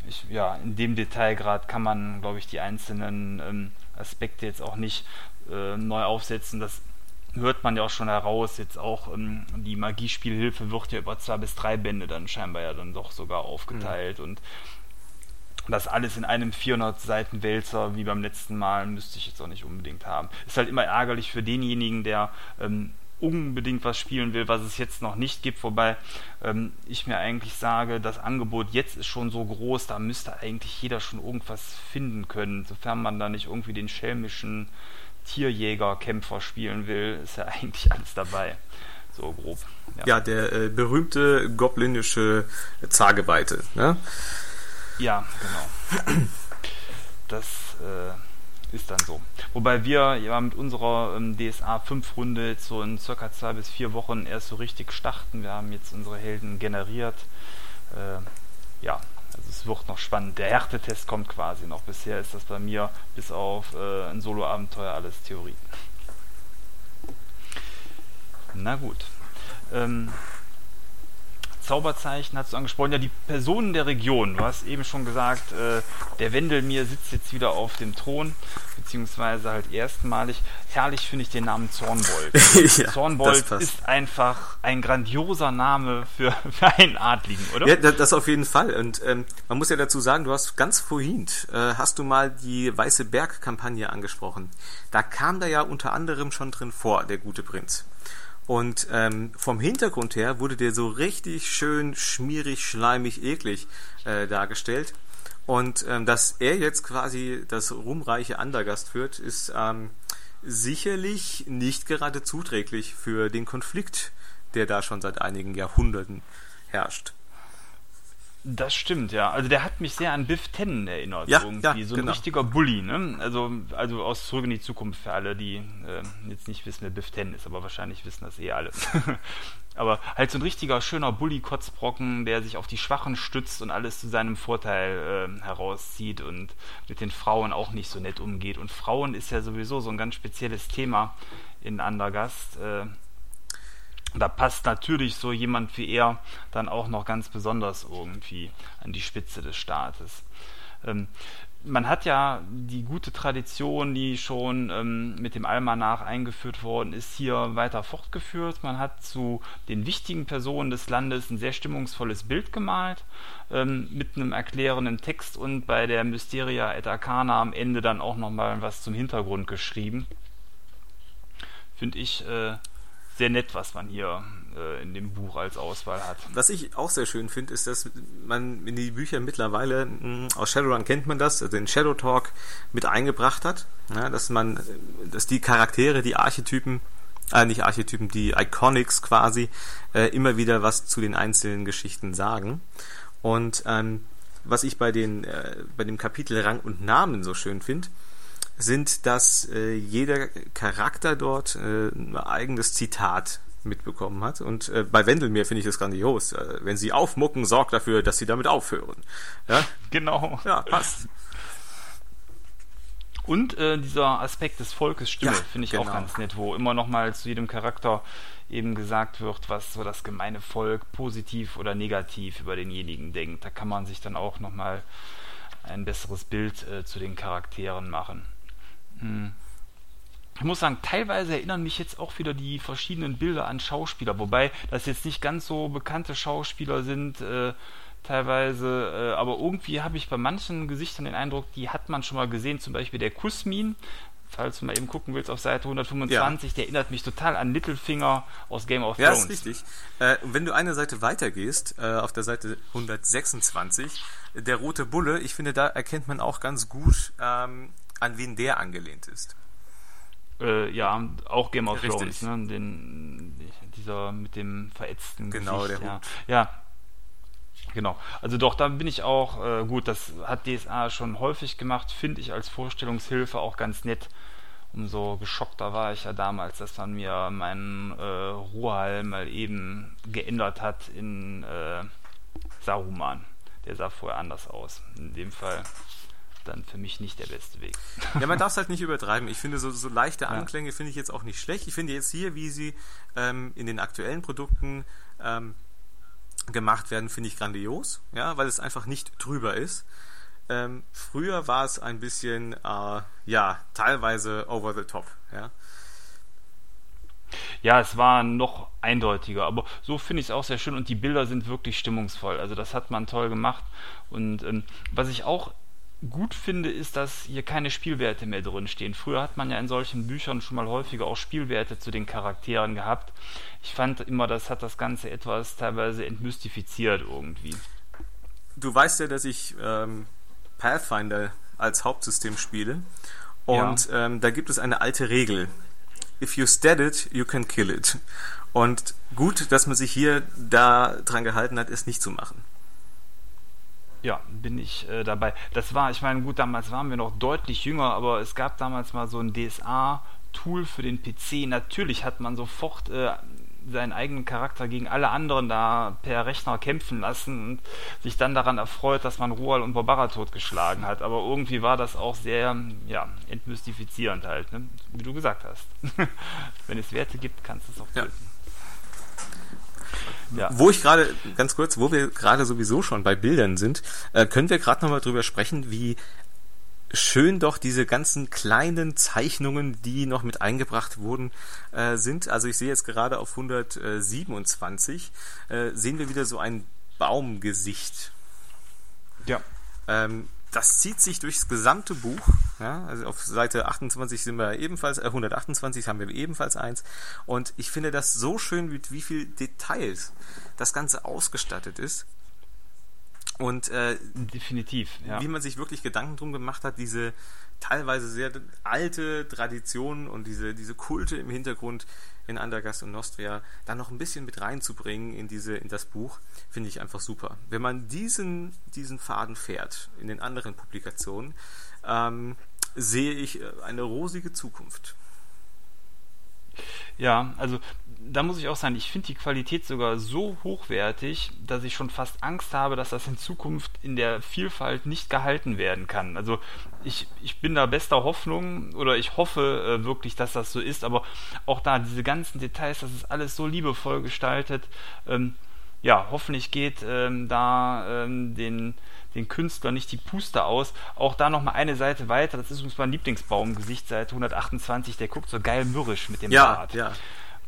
B: ich, ja, in dem Detailgrad kann man, glaube ich, die einzelnen ähm, Aspekte jetzt auch nicht äh, neu aufsetzen. Das hört man ja auch schon heraus. Jetzt auch ähm, die Magiespielhilfe wird ja über zwei bis drei Bände dann scheinbar ja dann doch sogar aufgeteilt mhm. und das alles in einem 400 Seiten Wälzer wie beim letzten Mal müsste ich jetzt auch nicht unbedingt haben. Ist halt immer ärgerlich für denjenigen, der ähm, unbedingt was spielen will, was es jetzt noch nicht gibt, wobei ähm, ich mir eigentlich sage, das Angebot jetzt ist schon so groß, da müsste eigentlich jeder schon irgendwas finden können, sofern man da nicht irgendwie den schelmischen Tierjäger-Kämpfer spielen will, ist ja eigentlich alles dabei. So grob.
C: Ja, ja der äh, berühmte goblinische Zageweite, ne?
B: Ja, genau. Das äh, ist dann so. Wobei wir ja mit unserer ähm, DSA 5 Runde jetzt so in circa zwei bis vier Wochen erst so richtig starten. Wir haben jetzt unsere Helden generiert. Äh, ja, also es wird noch spannend. Der Härtetest kommt quasi noch. Bisher ist das bei mir bis auf äh, ein Solo-Abenteuer alles Theorie. Na gut. Ähm, Zauberzeichen hast du angesprochen. Ja, die Personen der Region. Du hast eben schon gesagt, äh, der Wendelmir sitzt jetzt wieder auf dem Thron, beziehungsweise halt erstmalig. Herrlich finde ich den Namen Zornbold. ja, Zornbold ist einfach ein grandioser Name für, für einen Adligen, oder?
C: Ja, das auf jeden Fall. Und ähm, man muss ja dazu sagen, du hast ganz vorhin, äh, hast du mal die Weiße Berg-Kampagne angesprochen. Da kam da ja unter anderem schon drin vor, der gute Prinz. Und ähm, vom Hintergrund her wurde der so richtig schön schmierig, schleimig, eklig äh, dargestellt. Und ähm, dass er jetzt quasi das ruhmreiche Andergast führt, ist ähm, sicherlich nicht gerade zuträglich für den Konflikt, der da schon seit einigen Jahrhunderten herrscht.
B: Das stimmt, ja. Also der hat mich sehr an Biff Tannen erinnert,
C: ja,
B: irgendwie.
C: Ja,
B: so ein genau. richtiger Bully, ne? Also, also aus Zurück in die Zukunft für alle, die äh, jetzt nicht wissen, wer Biff Tannen ist, aber wahrscheinlich wissen das eh alle. aber halt so ein richtiger schöner Bully-Kotzbrocken, der sich auf die Schwachen stützt und alles zu seinem Vorteil äh, herauszieht und mit den Frauen auch nicht so nett umgeht. Und Frauen ist ja sowieso so ein ganz spezielles Thema in Andergast. Äh, da passt natürlich so jemand wie er dann auch noch ganz besonders irgendwie an die Spitze des Staates. Ähm, man hat ja die gute Tradition, die schon ähm, mit dem Almanach eingeführt worden ist, hier weiter fortgeführt. Man hat zu den wichtigen Personen des Landes ein sehr stimmungsvolles Bild gemalt, ähm, mit einem erklärenden Text und bei der Mysteria et Arcana am Ende dann auch nochmal was zum Hintergrund geschrieben. Finde ich äh, sehr nett, was man hier äh, in dem Buch als Auswahl hat.
C: Was ich auch sehr schön finde, ist, dass man in die Bücher mittlerweile, mh, aus Shadowrun kennt man das, also den Shadow Talk mit eingebracht hat, ja, dass man, dass die Charaktere, die Archetypen, äh, nicht Archetypen, die Iconics quasi, äh, immer wieder was zu den einzelnen Geschichten sagen. Und ähm, was ich bei den äh, bei dem Kapitel Rang und Namen so schön finde, sind, dass äh, jeder Charakter dort äh, ein eigenes Zitat mitbekommen hat. Und äh, bei Wendelmeer finde ich das grandios. Äh, wenn sie aufmucken, sorgt dafür, dass sie damit aufhören. Ja?
B: Genau.
C: Ja, passt.
B: Und äh, dieser Aspekt des Volkes Stimme
C: Ja,
B: finde ich
C: genau.
B: auch ganz nett, wo immer nochmal zu jedem Charakter eben gesagt wird, was so das gemeine Volk positiv oder negativ über denjenigen denkt. Da kann man sich dann auch nochmal ein besseres Bild äh, zu den Charakteren machen. Hm. Ich muss sagen, teilweise erinnern mich jetzt auch wieder die verschiedenen Bilder an Schauspieler, wobei das jetzt nicht ganz so bekannte Schauspieler sind, äh, teilweise, äh, aber irgendwie habe ich bei manchen Gesichtern den Eindruck, die hat man schon mal gesehen, zum Beispiel der Kusmin, falls du mal eben gucken willst auf Seite 125, der erinnert mich total an Littlefinger aus Game of
C: Ja,
B: Thrones.
C: ist richtig. Äh, und wenn du eine Seite weiter gehst, äh, auf der Seite 126, der rote Bulle, ich finde, da erkennt man auch ganz gut, ähm, an wen der angelehnt ist.
B: Äh, ja, auch Game of
C: Richtig.
B: Thrones, ne? Den, dieser mit dem verätzten
C: Genau,
B: Gesicht.
C: der
B: ja.
C: Hut.
B: ja. Genau. Also doch, da bin ich auch, äh, gut, das hat DSA schon häufig gemacht, finde ich als Vorstellungshilfe auch ganz nett. Umso geschockter war ich ja damals, dass man mir meinen äh, Ruhal mal eben geändert hat in äh, Saruman. Der sah vorher anders aus. In dem Fall dann für mich nicht der beste Weg.
C: Ja, man darf es halt nicht übertreiben. Ich finde, so, so leichte Anklänge finde ich jetzt auch nicht schlecht. Ich finde jetzt hier, wie sie ähm, in den aktuellen Produkten ähm, gemacht werden, finde ich grandios, ja, weil es einfach nicht drüber ist. Ähm, früher war es ein bisschen, äh, ja, teilweise over the top, ja.
B: Ja, es war noch eindeutiger, aber so finde ich es auch sehr schön und die Bilder sind wirklich stimmungsvoll. Also das hat man toll gemacht. Und ähm, was ich auch gut finde, ist, dass hier keine Spielwerte mehr drin stehen. Früher hat man ja in solchen Büchern schon mal häufiger auch Spielwerte zu den Charakteren gehabt. Ich fand immer, das hat das Ganze etwas teilweise entmystifiziert irgendwie.
C: Du weißt ja, dass ich ähm, Pathfinder als Hauptsystem spiele. Und ähm, da gibt es eine alte Regel. If you stead it, you can kill it. Und gut, dass man sich hier da dran gehalten hat, es nicht zu machen.
B: Ja, bin ich äh, dabei. Das war, ich meine, gut, damals waren wir noch deutlich jünger, aber es gab damals mal so ein DSA-Tool für den PC. Natürlich hat man sofort äh, seinen eigenen Charakter gegen alle anderen da per Rechner kämpfen lassen und sich dann daran erfreut, dass man Roal und Barbara totgeschlagen hat. Aber irgendwie war das auch sehr, ja, entmystifizierend halt, ne? wie du gesagt hast. Wenn es Werte gibt, kannst du es auch töten. Ja.
C: Wo ich gerade, ganz kurz, wo wir gerade sowieso schon bei Bildern sind, äh, können wir gerade nochmal drüber sprechen, wie schön doch diese ganzen kleinen Zeichnungen, die noch mit eingebracht wurden, äh, sind. Also ich sehe jetzt gerade auf 127, äh, sehen wir wieder so ein Baumgesicht.
B: ja.
C: Ähm, das zieht sich durchs gesamte Buch. Ja, also auf Seite 28 sind wir ebenfalls, äh, 128 haben wir ebenfalls eins. Und ich finde das so schön, mit wie viel Details das Ganze ausgestattet ist. Und äh,
B: Definitiv, ja.
C: wie man sich wirklich Gedanken drum gemacht hat, diese teilweise sehr alte Traditionen und diese, diese Kulte im Hintergrund in Andergast und Nostria dann noch ein bisschen mit reinzubringen in diese, in das Buch, finde ich einfach super. Wenn man diesen, diesen Faden fährt in den anderen Publikationen, ähm, sehe ich äh, eine rosige Zukunft.
B: Ja, also da muss ich auch sagen, ich finde die Qualität sogar so hochwertig, dass ich schon fast Angst habe, dass das in Zukunft in der Vielfalt nicht gehalten werden kann. Also ich, ich bin da bester Hoffnung oder ich hoffe äh, wirklich, dass das so ist, aber auch da diese ganzen Details, das ist alles so liebevoll gestaltet. Ähm, ja, hoffentlich geht ähm, da ähm, den, den Künstler nicht die Puste aus. Auch da nochmal eine Seite weiter, das ist übrigens mein Lieblingsbaumgesicht, Seite 128, der guckt so geil mürrisch mit dem
C: Ja,
B: Bart.
C: ja.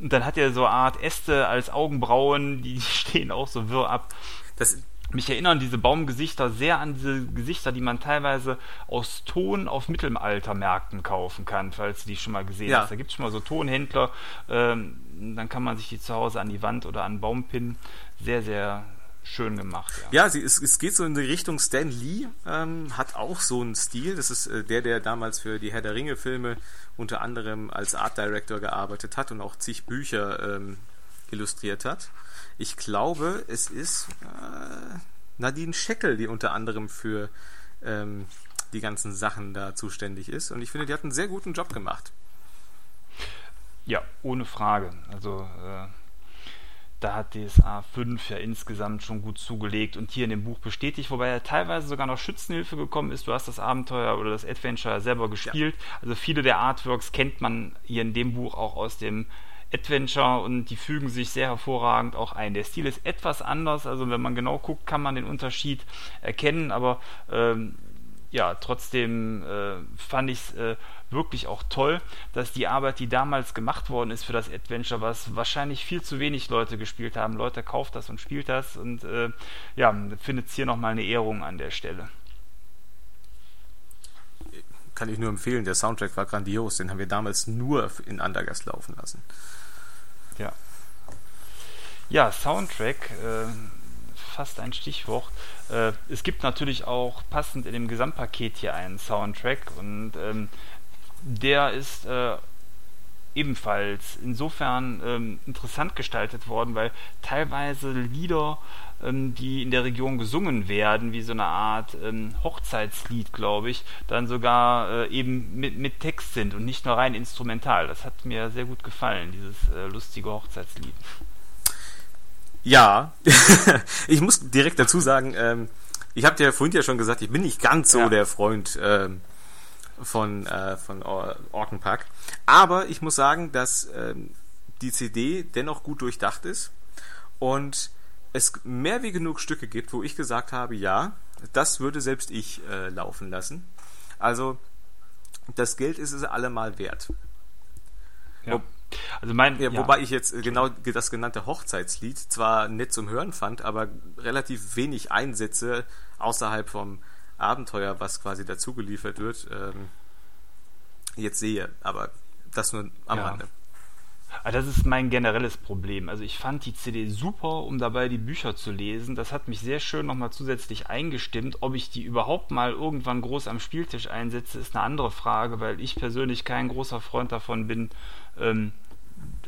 B: Und dann hat er so eine Art Äste als Augenbrauen, die stehen auch so wirr ab.
C: Das,
B: mich erinnern diese Baumgesichter sehr an diese Gesichter, die man teilweise aus Ton auf Mittelaltermärkten kaufen kann, falls du die schon mal gesehen
C: Ja.
B: hast. Da gibt es schon mal so Tonhändler, ähm, dann kann man sich die zu Hause an die Wand oder an einen Baum pinnen. Sehr, sehr schön gemacht. Ja.
C: Ja, sie, es, es geht so in die Richtung Stan Lee, ähm, hat auch so einen Stil. Das ist äh, der, der damals für die Herr der Ringe-Filme unter anderem als Art Director gearbeitet hat und auch zig Bücher ähm, illustriert hat. Ich glaube, es ist äh, Nadine Scheckel, die unter anderem für ähm, die ganzen Sachen da zuständig ist. Und ich finde, die hat einen sehr guten Job gemacht.
B: Ja, ohne Frage. Also äh, da hat DSA 5 ja insgesamt schon gut zugelegt und hier in dem Buch bestätigt, wobei ja teilweise sogar noch Schützenhilfe gekommen ist. Du hast das Abenteuer oder das Adventure selber gespielt. Also viele der Artworks kennt man hier in dem Buch auch aus dem Adventure und die fügen sich sehr hervorragend auch ein. Der Stil ist etwas anders, also wenn man genau guckt, kann man den Unterschied erkennen, aber ähm, ja, trotzdem äh, fand ich es äh, wirklich auch toll, dass die Arbeit, die damals gemacht worden ist für das Adventure, was wahrscheinlich viel zu wenig Leute gespielt haben. Leute kauft das und spielt das und äh, ja, findet hier nochmal eine Ehrung an der Stelle.
C: Kann ich nur empfehlen, der Soundtrack war grandios. Den haben wir damals nur in Andergast laufen lassen.
B: Ja. Ja, Soundtrack, äh, fast ein Stichwort. Äh, es gibt natürlich auch passend in dem Gesamtpaket hier einen Soundtrack und ähm, der ist äh, ebenfalls insofern ähm, interessant gestaltet worden, weil teilweise Lieder, ähm, die in der Region gesungen werden, wie so eine Art ähm, Hochzeitslied, glaube ich, dann sogar äh, eben mit, mit Text sind und nicht nur rein instrumental. Das hat mir sehr gut gefallen, dieses äh, lustige Hochzeitslied.
C: Ja, ich muss direkt dazu sagen, ähm, ich habe dir vorhin ja schon gesagt, ich bin nicht ganz so
B: Ja.
C: der Freund ähm, von, äh, von Or Orkenpack. Aber ich muss sagen, dass ähm, die CD dennoch gut durchdacht ist und es mehr wie genug Stücke gibt, wo ich gesagt habe, ja, das würde selbst ich äh, laufen lassen. Also das Geld ist es allemal wert.
B: Ja. Also mein,
C: Ja,
B: ja.
C: Wobei ich jetzt äh, genau das genannte Hochzeitslied zwar nett zum Hören fand, aber relativ wenig Einsätze außerhalb vom Abenteuer, was quasi dazu geliefert wird, ähm, jetzt sehe. Aber das nur am
B: Ja.
C: Rande.
B: Ah, Das ist mein generelles Problem. Also ich fand die CD super, um dabei die Bücher zu lesen. Das hat mich sehr schön nochmal zusätzlich eingestimmt. Ob ich die überhaupt mal irgendwann groß am Spieltisch einsetze, ist eine andere Frage, weil ich persönlich kein großer Freund davon bin, ähm,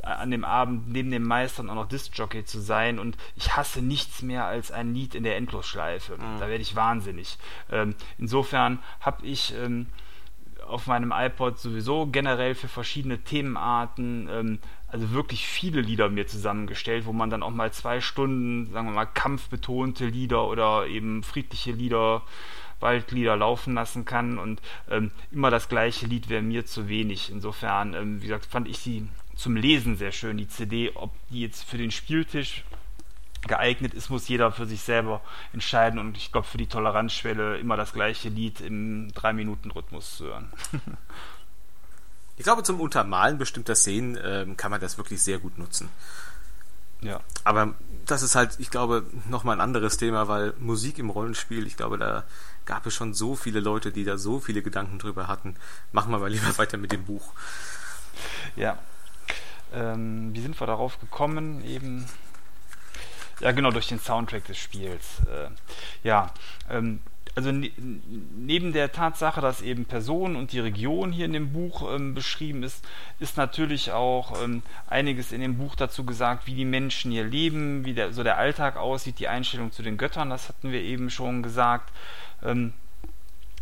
B: an dem Abend neben dem Meistern auch noch Disc-Jockey zu sein und ich hasse nichts mehr als ein Lied in der Endlosschleife. Da werde ich wahnsinnig. Ähm, insofern habe ich ähm, auf meinem iPod sowieso generell für verschiedene Themenarten ähm, also wirklich viele Lieder mir zusammengestellt, wo man dann auch mal zwei Stunden, sagen wir mal, kampfbetonte Lieder oder eben friedliche Lieder, Waldlieder laufen lassen kann und ähm, immer das gleiche Lied wäre mir zu wenig. Insofern, ähm, wie gesagt, fand ich sie zum Lesen sehr schön, die CD, ob die jetzt für den Spieltisch geeignet ist, muss jeder für sich selber entscheiden und ich glaube für die Toleranzschwelle immer das gleiche Lied im 3-Minuten-Rhythmus zu hören.
C: Ich glaube, zum Untermalen bestimmter Szenen ähm, kann man das wirklich sehr gut nutzen.
B: Ja.
C: Aber das ist halt, ich glaube, nochmal ein anderes Thema, weil Musik im Rollenspiel, ich glaube, da gab es schon so viele Leute, die da so viele Gedanken drüber hatten. Machen wir mal lieber weiter mit dem Buch.
B: Ja. Ähm, wie sind wir darauf gekommen? Eben. Ja, genau, durch den Soundtrack des Spiels. Äh, ja, ähm, also ne neben der Tatsache, dass eben Personen und die Region hier in dem Buch ähm, beschrieben ist, ist natürlich auch ähm, einiges in dem Buch dazu gesagt, wie die Menschen hier leben, wie der, so der Alltag aussieht, die Einstellung zu den Göttern, das hatten wir eben schon gesagt. Ähm,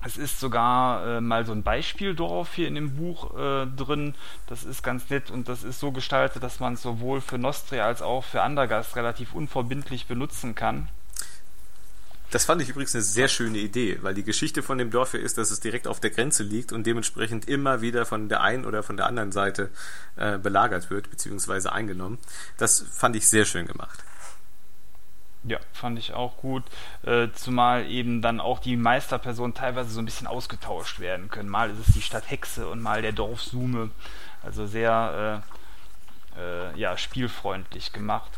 B: es ist sogar äh, mal so ein Beispieldorf hier in dem Buch äh, drin. Das ist ganz nett und das ist so gestaltet, dass man es sowohl für Nostria als auch für Andergast relativ unverbindlich benutzen kann.
C: Das fand ich übrigens eine sehr schöne Idee, weil die Geschichte von dem Dorf hier ist, dass es direkt auf der Grenze liegt und dementsprechend immer wieder von der einen oder von der anderen Seite äh, belagert wird, beziehungsweise eingenommen. Das fand ich sehr schön gemacht.
B: Ja, fand ich auch gut. Äh, zumal eben dann auch die Meisterpersonen teilweise so ein bisschen ausgetauscht werden können. Mal ist es die Stadt Hexe und mal der Dorf Sume. Also sehr äh, äh, ja, spielfreundlich gemacht.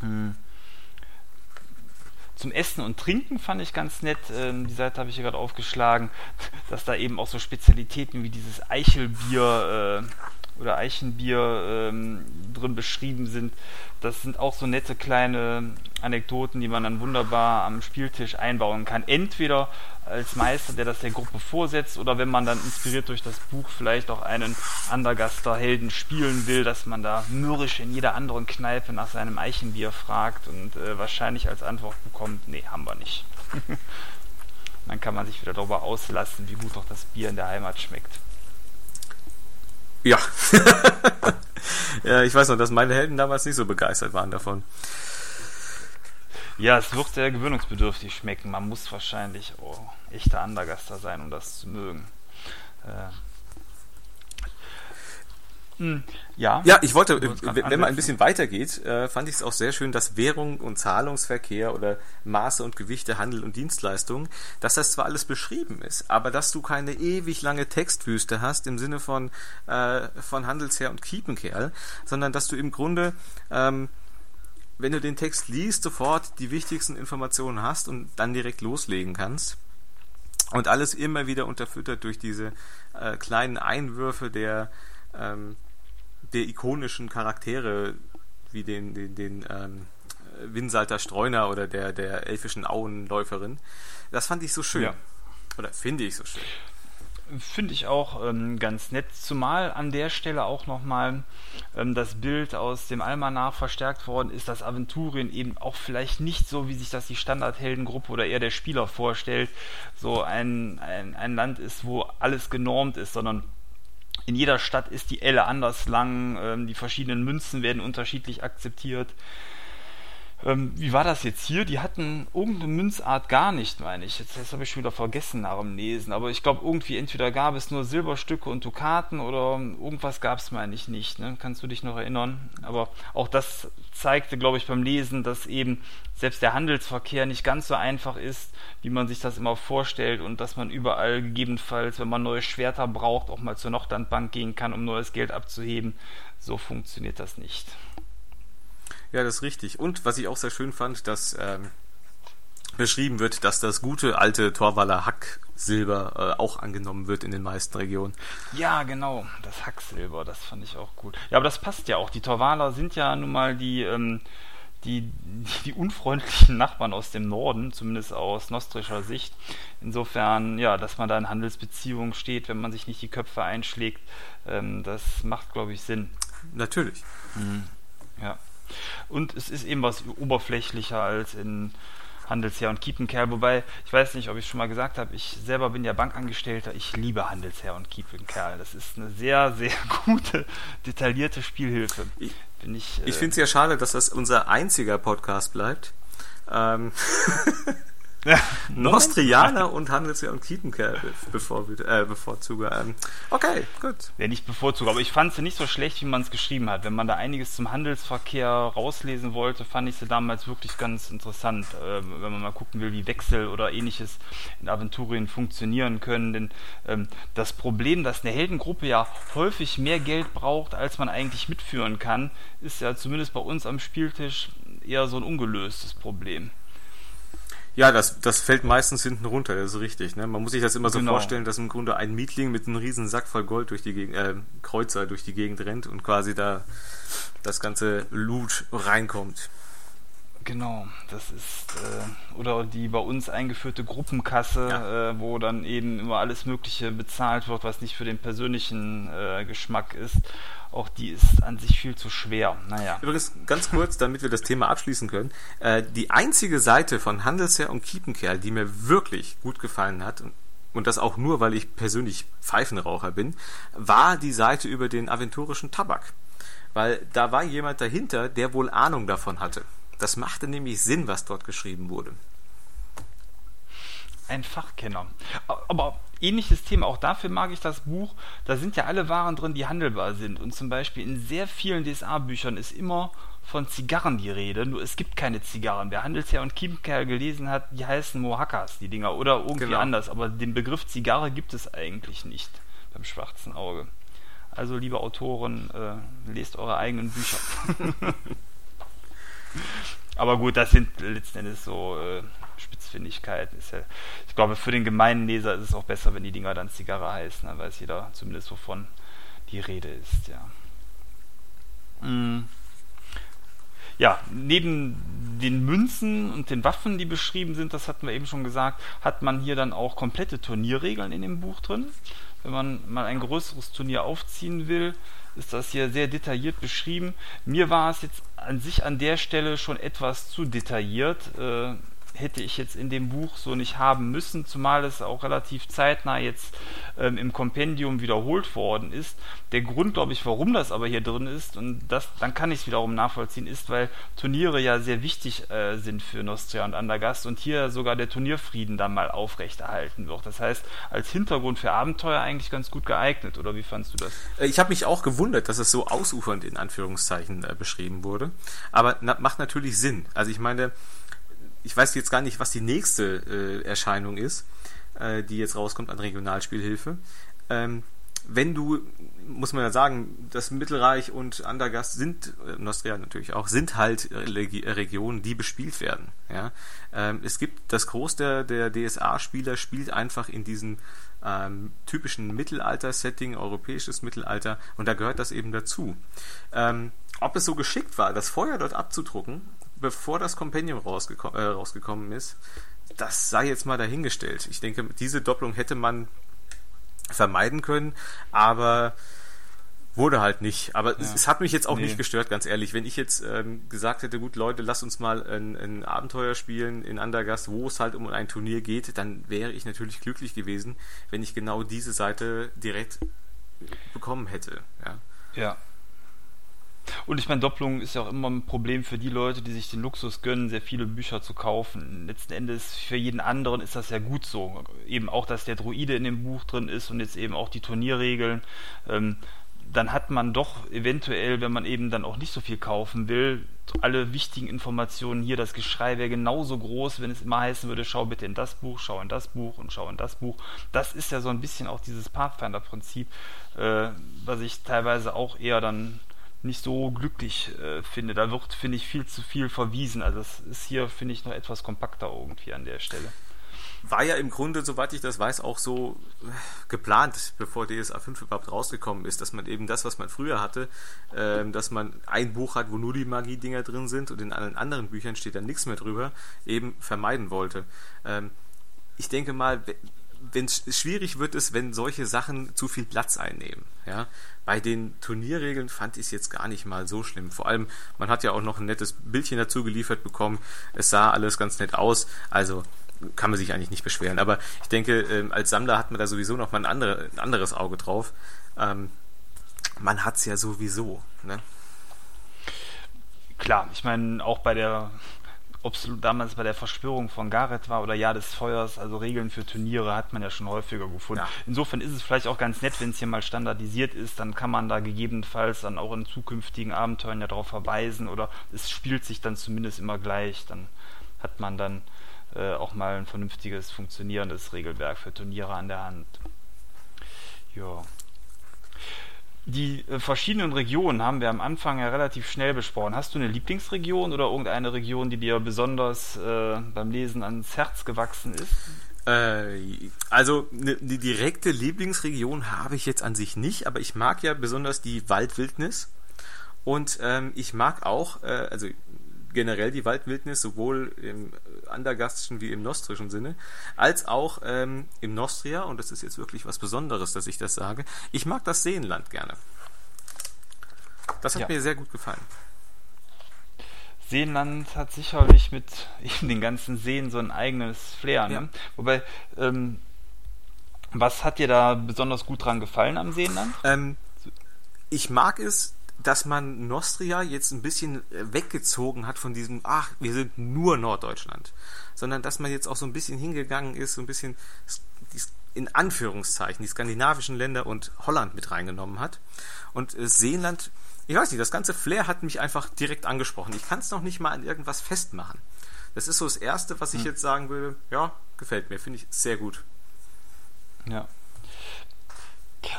B: Hm. Zum Essen und Trinken fand ich ganz nett. Ähm, die Seite habe ich hier gerade aufgeschlagen, dass da eben auch so Spezialitäten wie dieses Eichelbier äh, oder Eichenbier ähm, drin beschrieben sind. Das sind auch so nette kleine Anekdoten, die man dann wunderbar am Spieltisch einbauen kann. Entweder als Meister, der das der Gruppe vorsetzt, oder wenn man dann inspiriert durch das Buch vielleicht auch einen Andergaster-Helden spielen will, dass man da mürrisch in jeder anderen Kneipe nach seinem Eichenbier fragt und äh, wahrscheinlich als Antwort bekommt, nee, haben wir nicht. dann kann man sich wieder darüber auslassen, wie gut doch das Bier in der Heimat schmeckt.
C: Ja. ja, ich weiß noch, dass meine Helden damals nicht so begeistert waren davon.
B: Ja, es wird sehr gewöhnungsbedürftig schmecken. Man muss wahrscheinlich oh, echter Andergaster sein, um das zu mögen. Äh,
C: hm, ja, ja, ich wollte, wenn man ein bisschen weitergeht, äh, fand ich es auch sehr schön, dass Währung und Zahlungsverkehr oder Maße und Gewichte, Handel und Dienstleistungen, dass das zwar alles beschrieben ist, aber dass du keine ewig lange Textwüste hast im Sinne von, äh, von Handelsherr und Kiepenkerl, sondern dass du im Grunde ähm, wenn du den Text liest, sofort die wichtigsten Informationen hast und dann direkt loslegen kannst. Und alles immer wieder unterfüttert durch diese äh, kleinen Einwürfe der, ähm, der ikonischen Charaktere, wie den, den, den ähm, Winsalter Streuner oder der, der elfischen Auenläuferin. Das fand ich so schön. Ja. Oder finde ich so schön.
B: Finde ich auch ähm, ganz nett, zumal an der Stelle auch nochmal ähm, das Bild aus dem Almanach verstärkt worden ist, dass Aventurien eben auch vielleicht nicht so, wie sich das die Standardheldengruppe oder eher der Spieler vorstellt, so ein, ein, ein Land ist, wo alles genormt ist, sondern in jeder Stadt ist die Elle anders lang, ähm, die verschiedenen Münzen werden unterschiedlich akzeptiert. Ähm, wie war das jetzt hier? Die hatten irgendeine Münzart gar nicht, meine ich. Jetzt, jetzt habe ich schon wieder vergessen nach dem Lesen. Aber ich glaube, irgendwie entweder gab es nur Silberstücke und Dukaten oder irgendwas gab es, meine ich, nicht. Ne? Kannst du dich noch erinnern? Aber auch das zeigte, glaube ich, beim Lesen, dass eben selbst der Handelsverkehr nicht ganz so einfach ist, wie man sich das immer vorstellt und dass man überall gegebenenfalls, wenn man neue Schwerter braucht, auch mal zur Nordlandbank gehen kann, um neues Geld abzuheben. So funktioniert das nicht.
C: Ja, das ist richtig. Und was ich auch sehr schön fand, dass ähm, beschrieben wird, dass das gute alte Torwaller Hacksilber äh, auch angenommen wird in den meisten Regionen.
B: Ja, genau, das Hacksilber, das fand ich auch gut. Ja, aber das passt ja auch. Die Torwaler sind ja nun mal die, ähm, die, die unfreundlichen Nachbarn aus dem Norden, zumindest aus nostrischer Sicht. Insofern, ja, dass man da in Handelsbeziehungen steht, wenn man sich nicht die Köpfe einschlägt, ähm, das macht, glaube ich, Sinn.
C: Natürlich.
B: Mhm. Ja. Und es ist eben was oberflächlicher als in Handelsherr und Kiepenkerl, wobei ich weiß nicht, ob ich es schon mal gesagt habe, ich selber bin ja Bankangestellter, ich liebe Handelsherr und Kiepenkerl. Das ist eine sehr, sehr gute, detaillierte Spielhilfe.
C: Ich, ich, ich äh, finde es ja schade, dass das unser einziger Podcast bleibt. Ähm. Nostrianer und Handelsjahr und Kiepenkerl bevor, äh, bevorzuge. Ähm, okay, gut.
B: Ja, nicht bevorzuge, aber ich fand sie nicht so schlecht, wie man es geschrieben hat. Wenn man da einiges zum Handelsverkehr rauslesen wollte, fand ich sie damals wirklich ganz interessant. Äh, wenn man mal gucken will, wie Wechsel oder ähnliches in Aventurien funktionieren können. Denn ähm, das Problem, dass eine Heldengruppe ja häufig mehr Geld braucht, als man eigentlich mitführen kann, ist ja zumindest bei uns am Spieltisch eher so ein ungelöstes Problem.
C: Ja, das, das fällt meistens hinten runter, das ist richtig. Ne? Man muss sich das immer so genau. vorstellen, dass im Grunde ein Mietling mit einem riesen Sack voll Gold durch die Gegend, äh, Kreuzer durch die Gegend rennt und quasi da das ganze Loot reinkommt.
B: Genau, das ist äh, oder die bei uns eingeführte Gruppenkasse, ja. äh, wo dann eben immer alles Mögliche bezahlt wird, was nicht für den persönlichen äh, Geschmack ist. Auch die ist an sich viel zu schwer. Naja.
C: Übrigens, ganz kurz, damit wir das Thema abschließen können. Äh, die einzige Seite von Handelsherr und Kiepenkerl, die mir wirklich gut gefallen hat, und das auch nur, weil ich persönlich Pfeifenraucher bin, war die Seite über den aventurischen Tabak. Weil da war jemand dahinter, der wohl Ahnung davon hatte. Das machte nämlich Sinn, was dort geschrieben wurde.
B: Ein Fachkenner. Aber ähnliches Thema, auch dafür mag ich das Buch. Da sind ja alle Waren drin, die handelbar sind. Und zum Beispiel in sehr vielen DSA-Büchern ist immer von Zigarren die Rede, nur es gibt keine Zigarren. Wer Handelsherr und Kiepenkerl gelesen hat, die heißen Mohakas, die Dinger, oder irgendwie genau. anders. Aber den Begriff Zigarre gibt es eigentlich nicht beim schwarzen Auge. Also, liebe Autoren, äh, lest eure eigenen Bücher. Aber gut, das sind letzten Endes so äh, Spitzfindigkeiten. Ja, ich glaube, für den gemeinen Leser ist es auch besser, wenn die Dinger dann Zigarre heißen, dann weiß jeder zumindest, wovon die Rede ist, ja. Mhm. Ja, neben den Münzen und den Waffen, die beschrieben sind, das hatten wir eben schon gesagt, hat man hier dann auch komplette Turnierregeln in dem Buch drin. Wenn man mal ein größeres Turnier aufziehen will, ist das hier sehr detailliert beschrieben. Mir war es jetzt an sich an der Stelle schon etwas zu detailliert. Äh, hätte ich jetzt in dem Buch so nicht haben müssen, zumal es auch relativ zeitnah jetzt ähm, im Kompendium wiederholt worden ist. Der Grund, glaube ich, warum das aber hier drin ist, und das, dann kann ich es wiederum nachvollziehen, ist, weil Turniere ja sehr wichtig äh, sind für Nostria und Andergast und hier sogar der Turnierfrieden dann mal aufrechterhalten wird. Das heißt, als Hintergrund für Abenteuer eigentlich ganz gut geeignet, oder wie fandst du das?
C: Äh, ich habe mich auch gewundert, dass es so ausufernd in Anführungszeichen äh, beschrieben wurde, aber na, macht natürlich Sinn. Also ich meine, ich weiß jetzt gar nicht, was die nächste äh, Erscheinung ist, äh, die jetzt rauskommt an Regionalspielhilfe. Ähm, wenn du, muss man ja sagen, das Mittelreich und Andergast sind, äh, Nostria natürlich auch, sind halt Regionen, die bespielt werden. Ja? Ähm, es gibt, das Groß der, der DSA-Spieler spielt einfach in diesen ähm, typischen Mittelalter-Setting, europäisches Mittelalter, und da gehört das eben dazu. Ähm, ob es so geschickt war, das Feuer dort abzudrucken, bevor das Compendium rausgeko äh, rausgekommen ist, das sei jetzt mal dahingestellt. Ich denke, diese Doppelung hätte man vermeiden können, aber wurde halt nicht. Aber ja. es, hat mich jetzt auch nee. nicht gestört, ganz ehrlich. Wenn ich jetzt ähm, gesagt hätte, gut Leute, lasst uns mal ein, ein Abenteuer spielen in Andergast, wo es halt um ein Turnier geht, dann wäre ich natürlich glücklich gewesen, wenn ich genau diese Seite direkt bekommen hätte. Ja.
B: Ja, und ich meine, Doppelung ist ja auch immer ein Problem für die Leute, die sich den Luxus gönnen, sehr viele Bücher zu kaufen. Letzten Endes für jeden anderen ist das ja gut so. Eben auch, dass der Druide in dem Buch drin ist und jetzt eben auch die Turnierregeln. Ähm, dann hat man doch eventuell, wenn man eben dann auch nicht so viel kaufen will, alle wichtigen Informationen hier. Das Geschrei wäre genauso groß, wenn es immer heißen würde, schau bitte in das Buch, schau in das Buch und schau in das Buch. Das ist ja so ein bisschen auch dieses Pathfinder-Prinzip, äh, was ich teilweise auch eher dann nicht so glücklich äh, finde. Da wird, finde ich, viel zu viel verwiesen. Also es ist hier, finde ich, noch etwas kompakter irgendwie an der Stelle.
C: War ja im Grunde, soweit ich das weiß, auch so äh, geplant, bevor DSA 5 überhaupt rausgekommen ist, dass man eben das, was man früher hatte, äh, dass man ein Buch hat, wo nur die Magie-Dinger drin sind und in allen anderen Büchern steht dann nichts mehr drüber, eben vermeiden wollte. Ähm, ich denke mal, wenn schwierig wird es, wenn solche Sachen zu viel Platz einnehmen. Ja? Bei den Turnierregeln fand ich es jetzt gar nicht mal so schlimm. Vor allem, man hat ja auch noch ein nettes Bildchen dazu geliefert bekommen. Es sah alles ganz nett aus. Also kann man sich eigentlich nicht beschweren. Aber ich denke, ähm, als Sammler hat man da sowieso noch mal ein, andere, ein anderes Auge drauf. Ähm, man hat es ja sowieso. Ne?
B: Klar, ich meine, auch bei der ob es damals bei der Verschwörung von Gareth war oder Jahr des Feuers, also Regeln für Turniere hat man ja schon häufiger gefunden. Ja. Insofern ist es vielleicht auch ganz nett, wenn es hier mal standardisiert ist, dann kann man da gegebenenfalls dann auch in zukünftigen Abenteuern ja darauf verweisen oder es spielt sich dann zumindest immer gleich, dann hat man dann äh, auch mal ein vernünftiges, funktionierendes Regelwerk für Turniere an der Hand. Ja. Die äh, verschiedenen Regionen haben wir am Anfang ja relativ schnell besprochen. Hast du eine Lieblingsregion oder irgendeine Region, die dir besonders äh, beim Lesen ans Herz gewachsen ist?
C: Äh, also eine ne direkte Lieblingsregion habe ich jetzt an sich nicht, aber ich mag ja besonders die Waldwildnis und ähm, ich mag auch, äh, also generell die Waldwildnis, sowohl im andergastischen wie im nostrischen Sinne, als auch ähm, im Nostria, und das ist jetzt wirklich was Besonderes, dass ich das sage, ich mag das Seenland gerne. Das hat ja. mir sehr gut gefallen.
B: Seenland hat sicherlich mit eben den ganzen Seen so ein eigenes Flair. Ne? Ja. Wobei, ähm, was hat dir da besonders gut dran gefallen am Seenland?
C: Ähm, ich mag es, dass man Nostria jetzt ein bisschen äh, weggezogen hat von diesem, ach, wir sind nur Norddeutschland, sondern dass man jetzt auch so ein bisschen hingegangen ist, so ein bisschen in Anführungszeichen die skandinavischen Länder und Holland mit reingenommen hat. Und äh, Seenland, ich weiß nicht, das ganze Flair hat mich einfach direkt angesprochen. Ich kann es noch nicht mal an irgendwas festmachen. Das ist so das Erste, was ich hm. jetzt sagen würde, ja, gefällt mir, finde ich sehr gut.
B: Ja.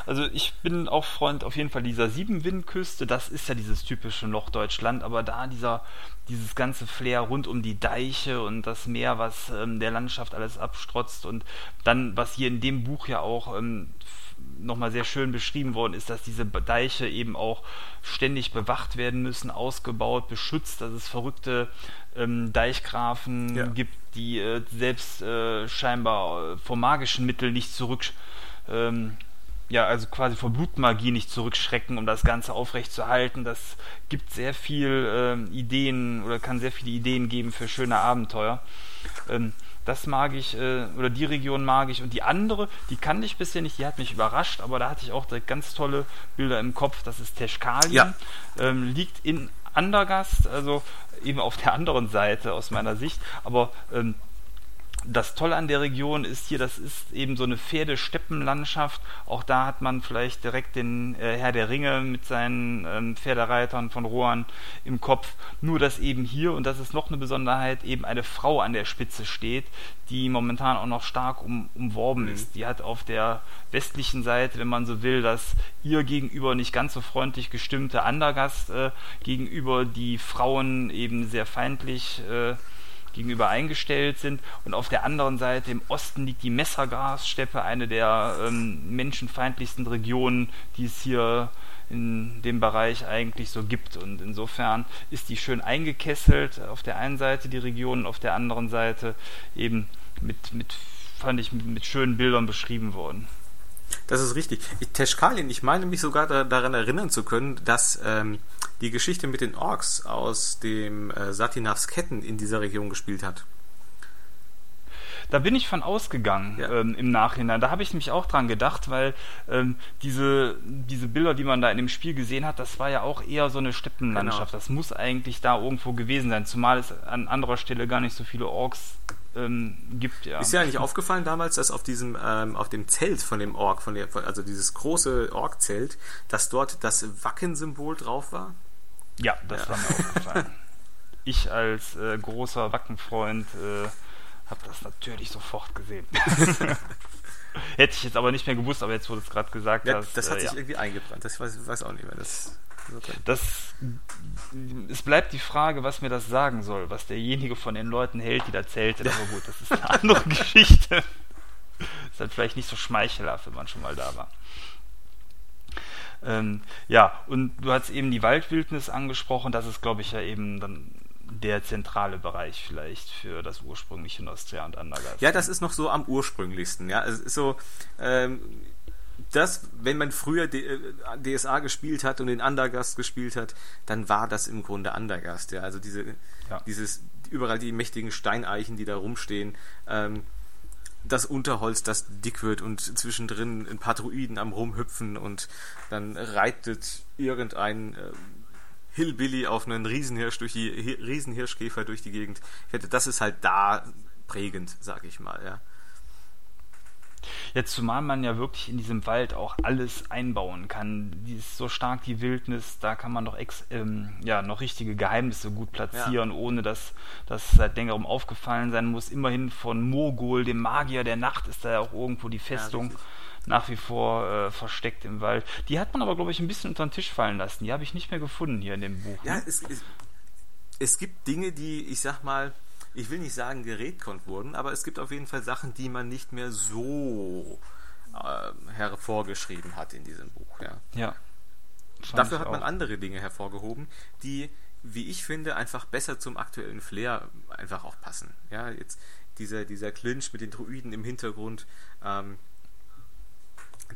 B: Also ich bin auch Freund auf jeden Fall dieser Siebenwindküste. Das ist ja dieses typische Norddeutschland, aber da dieser dieses ganze Flair rund um die Deiche und das Meer, was ähm, der Landschaft alles abstrotzt und dann, was hier in dem Buch ja auch ähm, nochmal sehr schön beschrieben worden ist, dass diese Deiche eben auch ständig bewacht werden müssen, ausgebaut, beschützt, dass es verrückte ähm, Deichgrafen ja. gibt, die äh, selbst äh, scheinbar äh, vor magischen Mitteln nicht zurück, ähm, ja, also quasi vor Blutmagie nicht zurückschrecken, um das Ganze aufrechtzuerhalten. Das gibt sehr viel äh, Ideen oder kann sehr viele Ideen geben für schöne Abenteuer. Ähm, das mag ich, äh, oder die Region mag ich. Und die andere, die kannte ich bisher nicht, die hat mich überrascht, aber da hatte ich auch ganz tolle Bilder im Kopf. Das ist Teschkalien. Ja. Ähm, liegt in Andergast, also eben auf der anderen Seite aus meiner Sicht. Aber ähm, das Tolle an der Region ist hier, das ist eben so eine Pferdesteppenlandschaft. Auch da hat man vielleicht direkt den äh, Herr der Ringe mit seinen ähm, Pferdereitern von Rohan im Kopf. Nur, dass eben hier, und das ist noch eine Besonderheit, eben eine Frau an der Spitze steht, die momentan auch noch stark um, umworben mhm. ist. Die hat auf der westlichen Seite, wenn man so will, das ihr gegenüber nicht ganz so freundlich gestimmte Andergast äh, gegenüber die Frauen eben sehr feindlich äh, gegenüber eingestellt sind. Und auf der anderen Seite im Osten liegt die Messergrassteppe, eine der ähm, menschenfeindlichsten Regionen, die es hier in dem Bereich eigentlich so gibt. Und insofern ist die schön eingekesselt auf der einen Seite die Region, auf der anderen Seite eben mit, mit fand ich, mit schönen Bildern beschrieben worden.
C: Das ist richtig. Teschkalien, ich meine mich sogar da, daran erinnern zu können, dass ähm, die Geschichte mit den Orks aus dem äh, Satinavs Ketten in dieser Region gespielt hat.
B: Da bin ich von ausgegangen ja. ähm, im Nachhinein. Da habe ich nämlich auch dran gedacht, weil ähm, diese, diese Bilder, die man da in dem Spiel gesehen hat, das war ja auch eher so eine Steppenlandschaft. Genau. Das muss eigentlich da irgendwo gewesen sein, zumal es an anderer Stelle gar nicht so viele Orks ähm, gibt. Ja.
C: Ist ja eigentlich aufgefallen damals, dass auf diesem, ähm, auf dem Zelt von dem Ork, von der, also dieses große Ork-Zelt, dass dort das Wacken-Symbol drauf war?
B: Ja, das ja. war mir aufgefallen. ich als äh, großer Wackenfreund äh, habe das natürlich sofort gesehen. Hätte ich jetzt aber nicht mehr gewusst, aber jetzt wurde es gerade gesagt.
C: Ja, das hat äh, sich ja. irgendwie eingebrannt. Das weiß, weiß auch nicht mehr. Das,
B: das, es bleibt die Frage, was mir das sagen soll, was derjenige von den Leuten hält, die da zeltet. Aber gut, das ist eine andere Geschichte. Ist halt vielleicht nicht so schmeichelhaft, wenn man schon mal da war. Ähm, ja, und du hast eben die Waldwildnis angesprochen. Das ist, glaube ich, ja eben dann der zentrale Bereich vielleicht für das ursprüngliche Nostria und Andergast.
C: Ja, das ist noch so am ursprünglichsten. Ja, es ist so. Ähm, das, wenn man früher DSA äh, gespielt hat und den Undergast gespielt hat, dann war das im Grunde Undergast. Ja, also diese, ja. dieses überall die mächtigen Steineichen, die da rumstehen. Ähm, das Unterholz, das dick wird und zwischendrin ein paar Druiden am rumhüpfen und dann reitet irgendein äh, Hillbilly auf einen Riesenhirsch durch die Riesenhirschkäfer durch die Gegend. Ich hätte, das ist halt da prägend, sag ich mal, ja.
B: Jetzt zumal man ja wirklich in diesem Wald auch alles einbauen kann. Die ist so stark die Wildnis, da kann man noch ex, ähm, ja noch richtige Geheimnisse gut platzieren, ja. ohne dass das seit längerem aufgefallen sein muss. Immerhin von Mogul, dem Magier der Nacht, ist da ja auch irgendwo die Festung. Ja, nach wie vor äh, versteckt im Wald. Die hat man aber, glaube ich, ein bisschen unter den Tisch fallen lassen. Die habe ich nicht mehr gefunden hier in dem Buch.
C: Ja, ne? es, es, es gibt Dinge, die, ich sag mal, ich will nicht sagen gerätkonnt wurden, aber es gibt auf jeden Fall Sachen, die man nicht mehr so äh, hervorgeschrieben hat in diesem Buch. Ja.
B: ja
C: Dafür hat man andere Dinge hervorgehoben, die, wie ich finde, einfach besser zum aktuellen Flair einfach auch passen. Ja, jetzt dieser, dieser Clinch mit den Druiden im Hintergrund, ähm,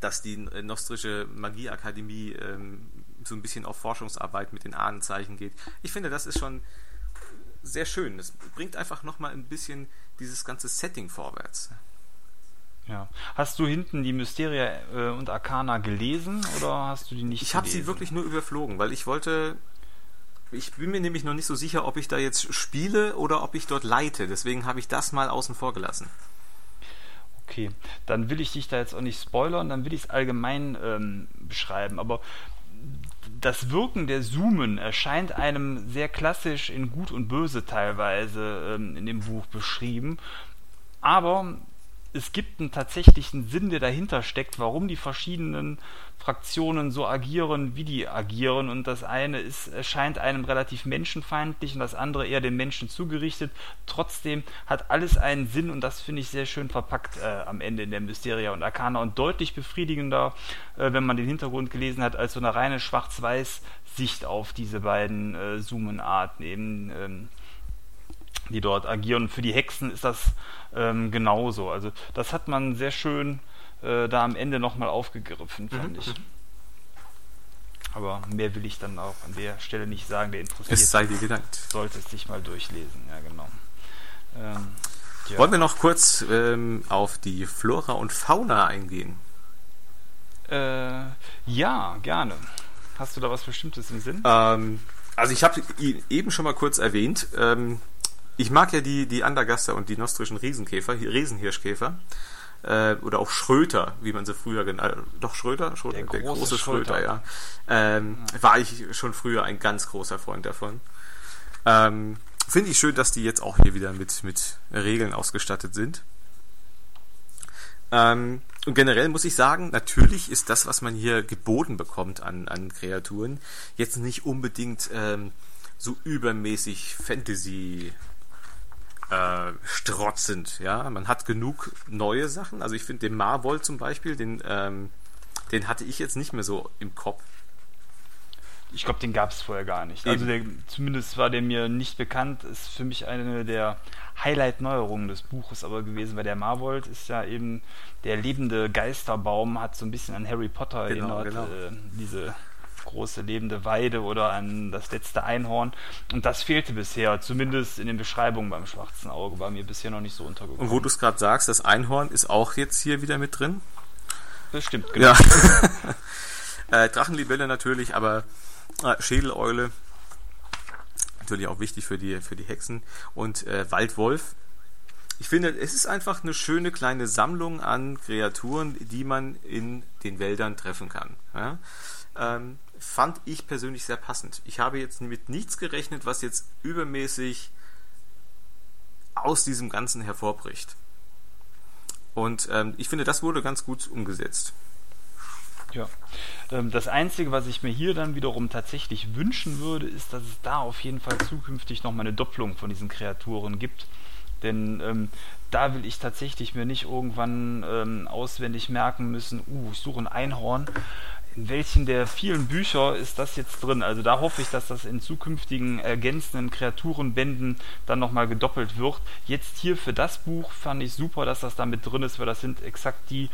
C: dass die Nostrische Magieakademie ähm, so ein bisschen auf Forschungsarbeit mit den Ahnenzeichen geht. Ich finde, das ist schon sehr schön. Das bringt einfach nochmal ein bisschen dieses ganze Setting vorwärts.
B: Ja. Hast du hinten die Mysteria äh, und Arcana gelesen oder hast du die nicht
C: Ich habe sie wirklich nur überflogen, weil ich wollte. Ich bin mir nämlich noch nicht so sicher, ob ich da jetzt spiele oder ob ich dort leite. Deswegen habe ich das mal außen vor gelassen.
B: Okay, dann will ich dich da jetzt auch nicht spoilern, dann will ich es allgemein ähm, beschreiben. Aber das Wirken der Zoomen erscheint einem sehr klassisch in Gut und Böse teilweise ähm, in dem Buch beschrieben. Aber es gibt einen tatsächlichen Sinn, der dahinter steckt, warum die verschiedenen Fraktionen so agieren, wie die agieren. Und das eine ist, erscheint einem relativ menschenfeindlich und das andere eher den Menschen zugerichtet. Trotzdem hat alles einen Sinn und das finde ich sehr schön verpackt äh, am Ende in der Mysteria und Arcana und deutlich befriedigender, äh, wenn man den Hintergrund gelesen hat, als so eine reine Schwarz-Weiß-Sicht auf diese beiden äh, Zoomen-Arten eben. Ähm, die dort agieren. Für die Hexen ist das ähm, genauso. Also das hat man sehr schön äh, da am Ende nochmal aufgegriffen, fand mhm. ich. Aber mehr will ich dann auch an der Stelle nicht sagen, der interessiert.
C: Es sei dir gedankt.
B: Sollte es sich mal durchlesen, ja genau.
C: Ähm, ja. Wollen wir noch kurz ähm, auf die Flora und Fauna eingehen?
B: Äh, ja, gerne. Hast du da was Bestimmtes im Sinn?
C: Ähm, also ich habe eben schon mal kurz erwähnt, ähm, ich mag ja die, die Andergaster und die nostrischen Riesenkäfer, Riesenhirschkäfer. Äh, oder auch Schröter, wie man sie früher genannt äh, Doch, Schröter? Schröter der, der große, große Schröter, Schröter, ja. Ähm, ja. War ich schon früher ein ganz großer Freund davon. Ähm, Finde ich schön, dass die jetzt auch hier wieder mit, mit Regeln ausgestattet sind. Ähm, und generell muss ich sagen, natürlich ist das, was man hier geboten bekommt an, an Kreaturen, jetzt nicht unbedingt ähm, so übermäßig Fantasy äh, strotzend. Ja, man hat genug neue Sachen. Also ich finde den Marvol zum Beispiel, den, ähm, den hatte ich jetzt nicht mehr so im Kopf.
B: Ich glaube, den gab es vorher gar nicht. Also der, zumindest war der mir nicht bekannt. Ist für mich eine der Highlight-Neuerungen des Buches aber gewesen, weil der Marvold ist ja eben der lebende Geisterbaum, hat so ein bisschen an Harry Potter genau, erinnert. Genau. Äh, diese große lebende Weide oder an das letzte Einhorn. Und das fehlte bisher, zumindest in den Beschreibungen beim schwarzen Auge, war mir bisher noch nicht so untergekommen.
C: Und wo du es gerade sagst, das Einhorn ist auch jetzt hier wieder mit drin?
B: Das stimmt, genau.
C: Ja. äh, Drachenlibelle natürlich, aber äh, Schädeleule, natürlich auch wichtig für die, für die Hexen. Und äh, Waldwolf, ich finde, es ist einfach eine schöne kleine Sammlung an Kreaturen, die man in den Wäldern treffen kann. Ja? Ähm, fand ich persönlich sehr passend. Ich habe jetzt mit nichts gerechnet, was jetzt übermäßig aus diesem Ganzen hervorbricht. Und ähm, ich finde, das wurde ganz gut umgesetzt.
B: Ja. Ähm, das Einzige, was ich mir hier dann wiederum tatsächlich wünschen würde, ist, dass es da auf jeden Fall zukünftig nochmal eine Doppelung von diesen Kreaturen gibt. Denn ähm, da will ich tatsächlich mir nicht irgendwann ähm, auswendig merken müssen, uh, ich suche ein Einhorn in welchen der vielen Bücher ist das jetzt drin? Also da hoffe ich, dass das in zukünftigen ergänzenden Kreaturenbänden dann nochmal gedoppelt wird. Jetzt hier für das Buch fand ich super, dass das da mit drin ist, weil das sind exakt die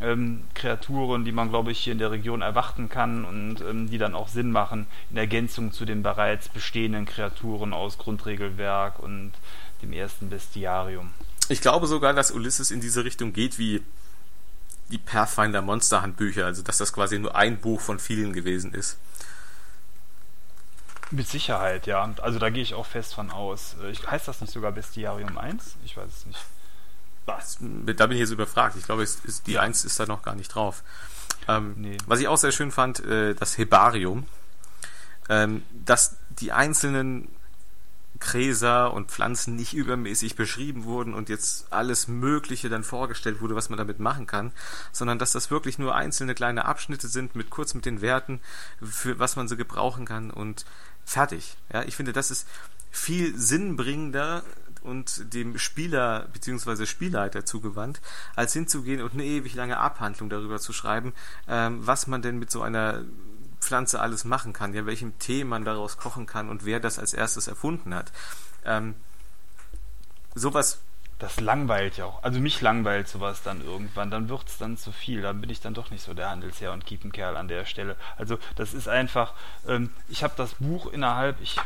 B: ähm, Kreaturen, die man, glaube ich, hier in der Region erwarten kann und ähm, die dann auch Sinn machen in Ergänzung zu den bereits bestehenden Kreaturen aus Grundregelwerk und dem ersten Bestiarium.
C: Ich glaube sogar, dass Ulysses in diese Richtung geht wie die Pathfinder Monsterhandbücher, also dass das quasi nur ein Buch von vielen gewesen ist.
B: Mit Sicherheit, ja. Also da gehe ich auch fest von aus. Äh, ich, heißt das nicht sogar Bestiarium 1? Ich weiß es nicht.
C: Was? Da bin ich jetzt überfragt. Ich glaube, ist, ist, die ja. 1 ist da noch gar nicht drauf. Ähm, nee. Was ich auch sehr schön fand, äh, das Hebarium. Ähm, dass die einzelnen Gräser und Pflanzen nicht übermäßig beschrieben wurden und jetzt alles Mögliche dann vorgestellt wurde, was man damit machen kann, sondern dass das wirklich nur einzelne kleine Abschnitte sind mit kurz mit den Werten, für was man sie gebrauchen kann und fertig. Ja, ich finde, das ist viel sinnbringender und dem Spieler bzw. Spielleiter zugewandt, als hinzugehen und eine ewig lange Abhandlung darüber zu schreiben, ähm, was man denn mit so einer Pflanze alles machen kann, ja, welchem Tee man daraus kochen kann und wer das als erstes erfunden hat. Ähm, sowas.
B: Das langweilt ja auch. Also mich langweilt sowas dann irgendwann. Dann wird es dann zu viel. Dann bin ich dann doch nicht so der Handelsherr und Kiepenkerl an der Stelle. Also das ist einfach, ähm, ich habe das Buch innerhalb, ich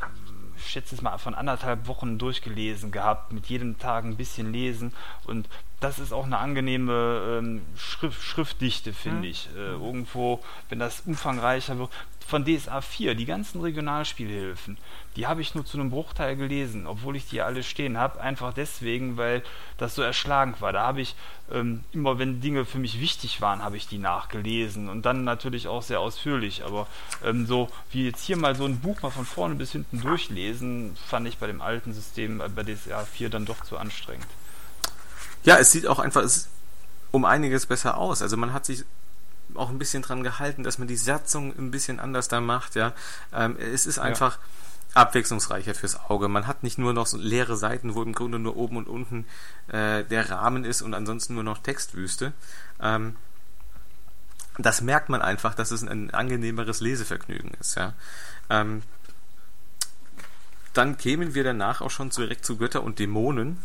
B: schätze es mal, von anderthalb Wochen durchgelesen gehabt, mit jedem Tag ein bisschen lesen und das ist auch eine angenehme ähm, Schrift, Schriftdichte, finde mhm. ich. Äh, irgendwo, wenn das umfangreicher wird. Von DSA 4, die ganzen Regionalspielhilfen, die habe ich nur zu einem Bruchteil gelesen, obwohl ich die alle stehen habe. Einfach deswegen, weil das so erschlagend war. Da habe ich ähm, immer, wenn Dinge für mich wichtig waren, habe ich die nachgelesen und dann natürlich auch sehr ausführlich. Aber ähm, so wie jetzt hier mal so ein Buch mal von vorne bis hinten durchlesen, fand ich bei dem alten System, äh, bei DSA 4 dann doch zu anstrengend.
C: Ja, es sieht auch einfach um einiges besser aus. Also man hat sich auch ein bisschen dran gehalten, dass man die Satzung ein bisschen anders da macht. Ja, ähm, es ist einfach ja. abwechslungsreicher fürs Auge. Man hat nicht nur noch so leere Seiten, wo im Grunde nur oben und unten äh, der Rahmen ist und ansonsten nur noch Textwüste. Ähm, das merkt man einfach, dass es ein angenehmeres Lesevergnügen ist. Ja. Ähm, dann kämen wir danach auch schon direkt zu Götter und Dämonen.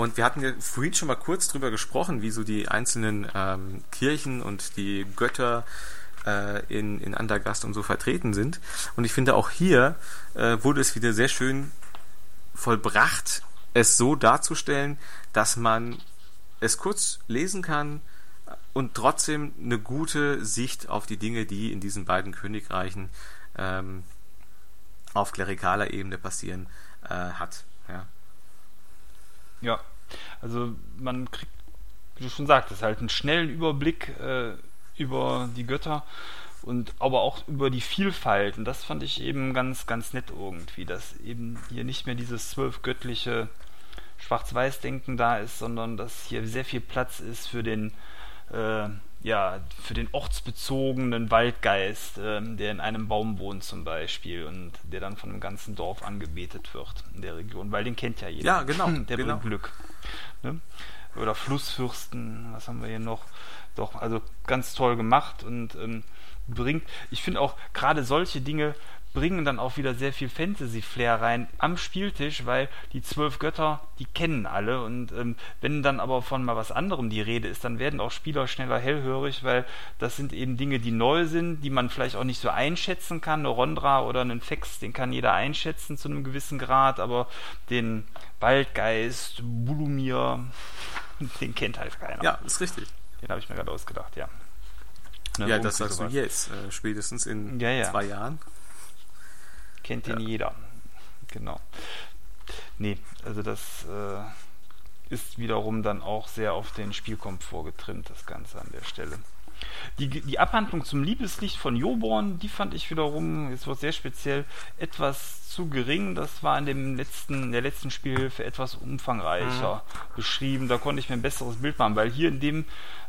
C: Und wir hatten vorhin schon mal kurz drüber gesprochen, wie so die einzelnen ähm, Kirchen und die Götter äh, in, in Andergast und so vertreten sind. Und ich finde auch hier äh, wurde es wieder sehr schön vollbracht, es so darzustellen, dass man es kurz lesen kann und trotzdem eine gute Sicht auf die Dinge, die in diesen beiden Königreichen ähm, auf klerikaler Ebene passieren, äh, hat. Ja.
B: ja, also man kriegt, wie du schon sagtest, halt einen schnellen Überblick äh, über die Götter und aber auch über die Vielfalt. Und das fand ich eben ganz, ganz nett irgendwie, dass eben hier nicht mehr dieses zwölfgöttliche Schwarz-Weiß-Denken da ist, sondern dass hier sehr viel Platz ist für den äh, ja, für den ortsbezogenen Waldgeist, äh, der in einem Baum wohnt zum Beispiel und der dann von einem ganzen Dorf angebetet wird in der Region, weil den kennt ja jeder.
C: Ja, genau.
B: Der
C: genau.
B: bringt Glück. Ne? Oder Flussfürsten, was haben wir hier noch? Doch, also ganz toll gemacht und ähm, bringt, ich finde auch gerade solche Dinge bringen dann auch wieder sehr viel Fantasy-Flair rein am Spieltisch, weil die zwölf Götter, die kennen alle und ähm, wenn dann aber von mal was anderem die Rede ist, dann werden auch Spieler schneller hellhörig, weil das sind eben Dinge, die neu sind, die man vielleicht auch nicht so einschätzen kann. Eine Rondra oder einen Fex, den kann jeder einschätzen zu einem gewissen Grad, aber den Waldgeist, Bulumir, den kennt halt keiner.
C: Ja, ist richtig.
B: Den habe ich mir gerade ausgedacht, ja.
C: Ne, ja, das sagst sowas. du jetzt, äh, spätestens in ja, ja. zwei Jahren.
B: Kennt ihn ja. jeder. Genau. Nee, also das äh, ist wiederum dann auch sehr auf den Spielkomfort getrimmt, das Ganze an der Stelle. Die, die Abhandlung zum Liebeslicht von Joborn, die fand ich wiederum, es wird sehr speziell, etwas zu gering. Das war in dem letzten, in der letzten Spielhilfe etwas umfangreicher mhm. beschrieben. Da konnte ich mir ein besseres Bild machen, weil hier in dem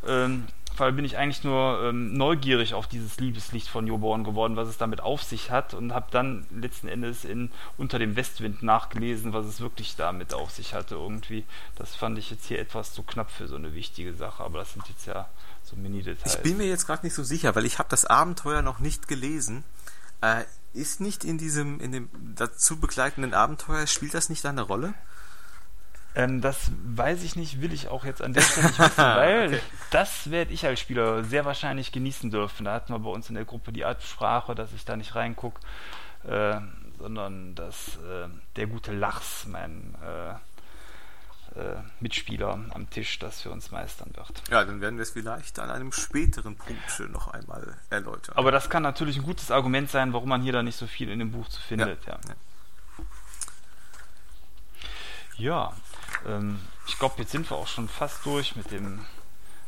B: ähm, Fall bin ich eigentlich nur ähm, neugierig auf dieses Liebeslicht von Joborn geworden, was es damit auf sich hat und habe dann letzten Endes in Unter dem Westwind nachgelesen, was es wirklich damit auf sich hatte irgendwie. Das fand ich jetzt hier etwas zu knapp für so eine wichtige Sache, aber das sind jetzt ja so Mini-Details.
C: Ich bin mir jetzt gerade nicht so sicher, weil ich habe das Abenteuer noch nicht gelesen. Äh, ist nicht in diesem, in dem dazu begleitenden Abenteuer, spielt das nicht eine Rolle?
B: Ähm, das weiß ich nicht, will ich auch jetzt an der Stelle nicht wissen, weil okay. das werde ich als Spieler sehr wahrscheinlich genießen dürfen. Da hatten wir bei uns in der Gruppe die Absprache, dass ich da nicht reingucke, äh, sondern dass äh, der gute Lachs, mein äh, äh, Mitspieler am Tisch, das für uns meistern wird.
C: Ja, dann werden wir es vielleicht an einem späteren Punkt noch einmal erläutern.
B: Aber das kann natürlich ein gutes Argument sein, warum man hier da nicht so viel in dem Buch zu findet. Ja. ja. ja ähm, ich glaube, jetzt sind wir auch schon fast durch mit dem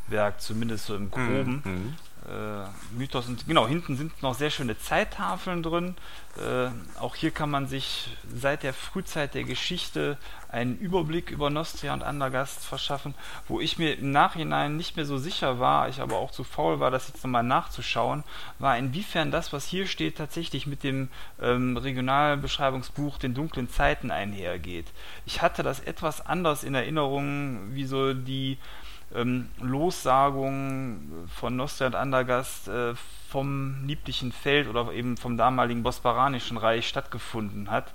B: Werk, zumindest so im Groben. Mhm. Äh, Mythos und genau, hinten sind noch sehr schöne Zeittafeln drin. Äh, auch hier kann man sich seit der Frühzeit der Geschichte einen Überblick über Nostria und Andergast verschaffen, wo ich mir im Nachhinein nicht mehr so sicher war, ich aber auch zu faul war, das jetzt nochmal nachzuschauen, war inwiefern das, was hier steht, tatsächlich mit dem ähm, Regionalbeschreibungsbuch den dunklen Zeiten einhergeht. Ich hatte das etwas anders in Erinnerung, wie so die ähm, Lossagung von Nostra und Andergast äh, vom lieblichen Feld oder eben vom damaligen Bosparanischen Reich stattgefunden hat.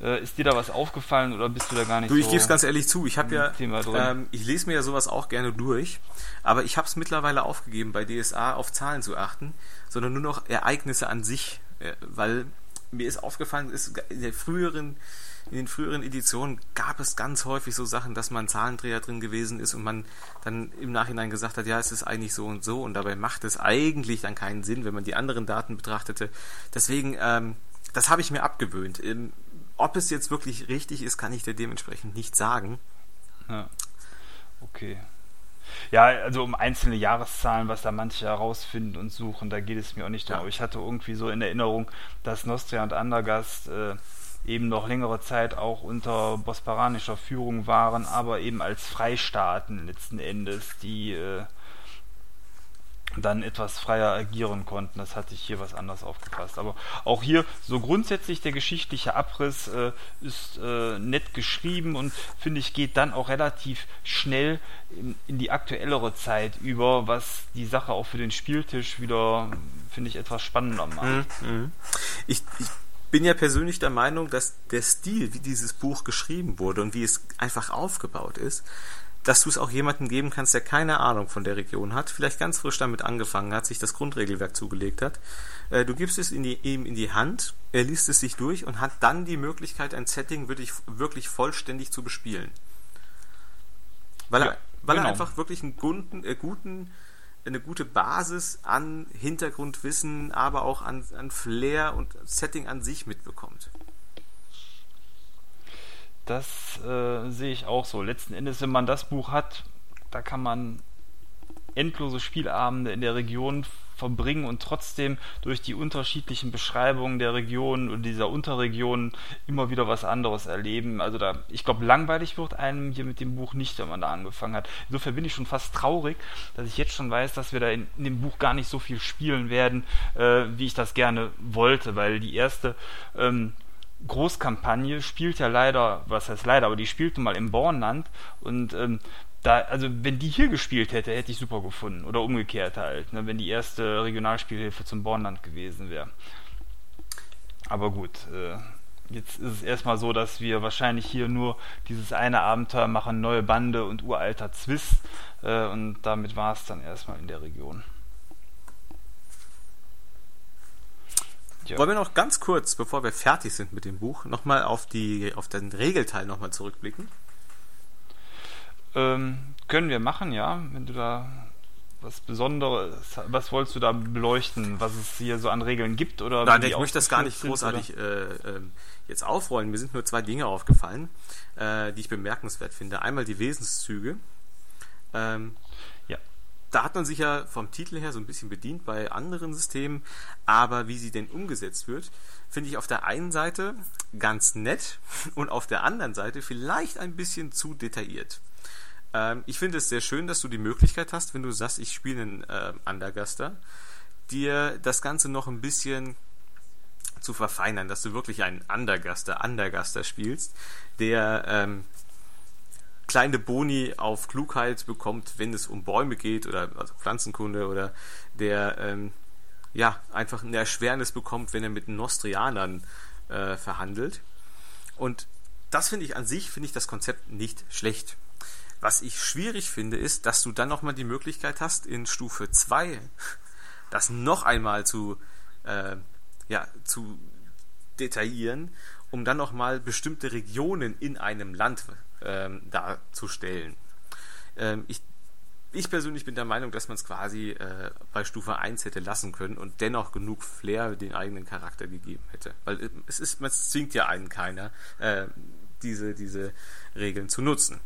B: Äh, ist dir da was aufgefallen oder bist du da gar nicht
C: du, ich so? Ich gebe es ganz ehrlich zu. Ich habe ja, ähm, ich lese mir ja sowas auch gerne durch, aber ich habe es mittlerweile aufgegeben, bei DSA auf Zahlen zu achten, sondern nur noch Ereignisse an sich, äh, weil mir ist aufgefallen, ist in der früheren in den früheren Editionen gab es ganz häufig so Sachen, dass man Zahlendreher drin gewesen ist und man dann im Nachhinein gesagt hat, ja, es ist eigentlich so und so und dabei macht es eigentlich dann keinen Sinn, wenn man die anderen Daten betrachtete. Deswegen, ähm, das habe ich mir abgewöhnt. Ähm, ob es jetzt wirklich richtig ist, kann ich dir dementsprechend nicht sagen.
B: Ja. Okay. Ja, also um einzelne Jahreszahlen, was da manche herausfinden und suchen, da geht es mir auch nicht darum. Ja. Ich hatte irgendwie so in Erinnerung, dass Nostria und Andergast äh, eben noch längere Zeit auch unter bosparanischer Führung waren, aber eben als Freistaaten letzten Endes, die äh, dann etwas freier agieren konnten. Das hatte ich hier was anders aufgefasst. Aber auch hier so grundsätzlich der geschichtliche Abriss äh, ist äh, nett geschrieben und finde ich geht dann auch relativ schnell in, in, die aktuellere Zeit über, was die Sache auch für den Spieltisch wieder, finde ich, etwas spannender macht. Mhm.
C: mhm. Ich, ich bin ja persönlich der Meinung, dass der Stil, wie dieses Buch geschrieben wurde und wie es einfach aufgebaut ist, dass du es auch jemandem geben kannst, der keine Ahnung von der Region hat, vielleicht ganz frisch damit angefangen hat, sich das Grundregelwerk zugelegt hat. Äh, du gibst es in die, ihm in die Hand, er liest es sich durch und hat dann die Möglichkeit, ein Setting wirklich, wirklich vollständig zu bespielen. Weil, ja, er, weil genau. er einfach wirklich einen guten, äh, guten, eine gute Basis an Hintergrundwissen, aber auch an, an Flair und Setting an sich mitbekommt.
B: Das äh, sehe ich auch so. Letzten Endes, wenn man das Buch hat, da kann man endlose Spielabende in der Region verbringen und trotzdem durch die unterschiedlichen Beschreibungen der Region und dieser Unterregionen immer wieder was anderes erleben. Also da, ich glaube, langweilig wird einem hier mit dem Buch nicht, wenn man da angefangen hat. Insofern bin ich schon fast traurig, dass ich jetzt schon weiß, dass wir da in, in dem Buch gar nicht so viel spielen werden, äh, wie ich das gerne wollte, weil die erste ähm, Großkampagne spielt ja leider, was heißt leider, aber die spielt nun mal im Bornland und ähm, da, also wenn die hier gespielt hätte, hätte ich super gefunden. Oder umgekehrt halt, ne, wenn die erste Regionalspielhilfe zum Bornland gewesen wäre. Aber gut, äh, jetzt ist es erstmal so, dass wir wahrscheinlich hier nur dieses eine Abenteuer machen, neue Bande und uralter Zwist. Äh, und damit war es dann erstmal in der Region.
C: Ja. Wollen wir noch ganz kurz, bevor wir fertig sind mit dem Buch, nochmal auf, auf den Regelteil nochmal zurückblicken?
B: Ähm, können wir machen, ja. Wenn du da was Besonderes, was wolltest du da beleuchten, was es hier so an Regeln gibt? Oder
C: Nein, ich möchte das gar nicht großartig äh, äh, jetzt aufrollen. Mir sind nur zwei Dinge aufgefallen, äh, die ich bemerkenswert finde. Einmal die Wesenszüge. Ähm, da hat man sich ja vom Titel her so ein bisschen bedient bei anderen Systemen, aber wie sie denn umgesetzt wird, finde ich auf der einen Seite ganz nett und auf der anderen Seite vielleicht ein bisschen zu detailliert. Ähm, ich finde es sehr schön, dass du die Möglichkeit hast, wenn du sagst, ich spiele einen äh, Undergaster, dir das Ganze noch ein bisschen zu verfeinern, dass du wirklich einen Undergaster, Undergaster spielst, der ähm, kleine Boni auf Klugheit bekommt, wenn es um Bäume geht oder also Pflanzenkunde oder der ähm, ja einfach eine Erschwernis bekommt, wenn er mit Nostrianern äh, verhandelt. Und das finde ich an sich, finde ich das Konzept nicht schlecht. Was ich schwierig finde, ist, dass du dann nochmal die Möglichkeit hast, in Stufe 2 das noch einmal zu, äh, ja, zu detaillieren, um dann nochmal bestimmte Regionen in einem Land ähm, darzustellen. Ähm, ich, ich persönlich bin der Meinung, dass man es quasi äh, bei Stufe 1 hätte lassen können und dennoch genug Flair den eigenen Charakter gegeben hätte. Weil es ist, man zwingt ja einen keiner, äh, diese, diese Regeln zu nutzen.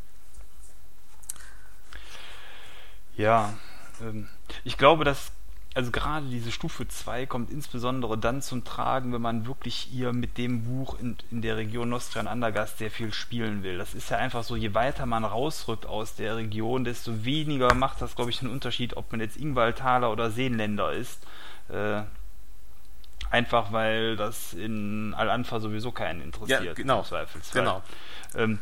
B: Ja, ähm, ich glaube, dass also gerade diese Stufe 2 kommt insbesondere dann zum Tragen, wenn man wirklich hier mit dem Buch in, in der Region Nostrian Andergast sehr viel spielen will. Das ist ja einfach so, je weiter man rausrückt aus der Region, desto weniger macht das, glaube ich, einen Unterschied, ob man jetzt Ingwaltaler oder Seenländer ist. Äh, einfach weil das in Al-Anfa sowieso keinen interessiert. Ja,
C: genau. Im Zweifelsfall. Genau.
B: Ähm,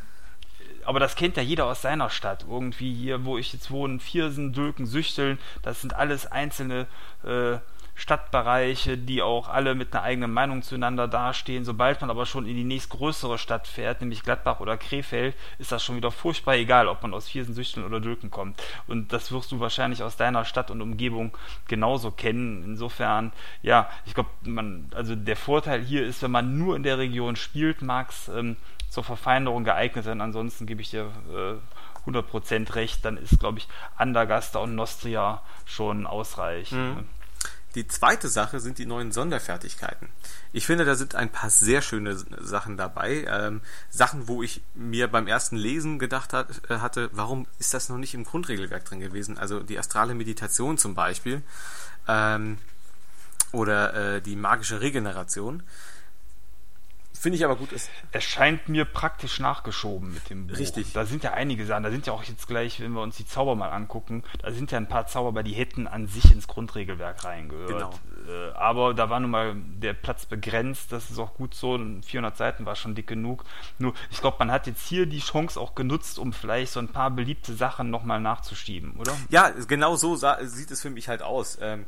B: aber das kennt ja jeder aus seiner Stadt. Irgendwie hier, wo ich jetzt wohne, Viersen, Dülken, Süchteln, das sind alles einzelne äh, Stadtbereiche, die auch alle mit einer eigenen Meinung zueinander dastehen. Sobald man aber schon in die nächstgrößere Stadt fährt, nämlich Gladbach oder Krefeld, ist das schon wieder furchtbar egal, ob man aus Viersen, Süchteln oder Dülken kommt. Und das wirst du wahrscheinlich aus deiner Stadt und Umgebung genauso kennen. Insofern, ja, ich glaube, man, also der Vorteil hier ist, wenn man nur in der Region spielt, Max, ähm, zur Verfeinerung geeignet sind. Ansonsten gebe ich dir äh, 100% recht. Dann ist, glaube ich, Andergaster und Nostria schon ausreichend. Mhm.
C: Die zweite Sache sind die neuen Sonderfertigkeiten. Ich finde, da sind ein paar sehr schöne Sachen dabei. Ähm, Sachen, wo ich mir beim ersten Lesen gedacht hat, äh, hatte, warum ist das noch nicht im Grundregelwerk drin gewesen? Also die astrale Meditation zum Beispiel ähm, oder äh, die magische Regeneration Finde ich aber gut. Es
B: erscheint mir praktisch nachgeschoben mit dem Buch.
C: Richtig.
B: Da sind ja einige Sachen. Da sind ja auch jetzt gleich, wenn wir uns die Zauber mal angucken, da sind ja ein paar Zauber, die hätten an sich ins Grundregelwerk reingehört.
C: Genau.
B: Äh, aber da war nun mal der Platz begrenzt. Das ist auch gut so. 400 Seiten war schon dick genug. Nur, ich glaube, man hat jetzt hier die Chance auch genutzt, um vielleicht so ein paar beliebte Sachen nochmal nachzuschieben, oder?
C: Ja, genau so sieht es für mich halt aus. Ähm,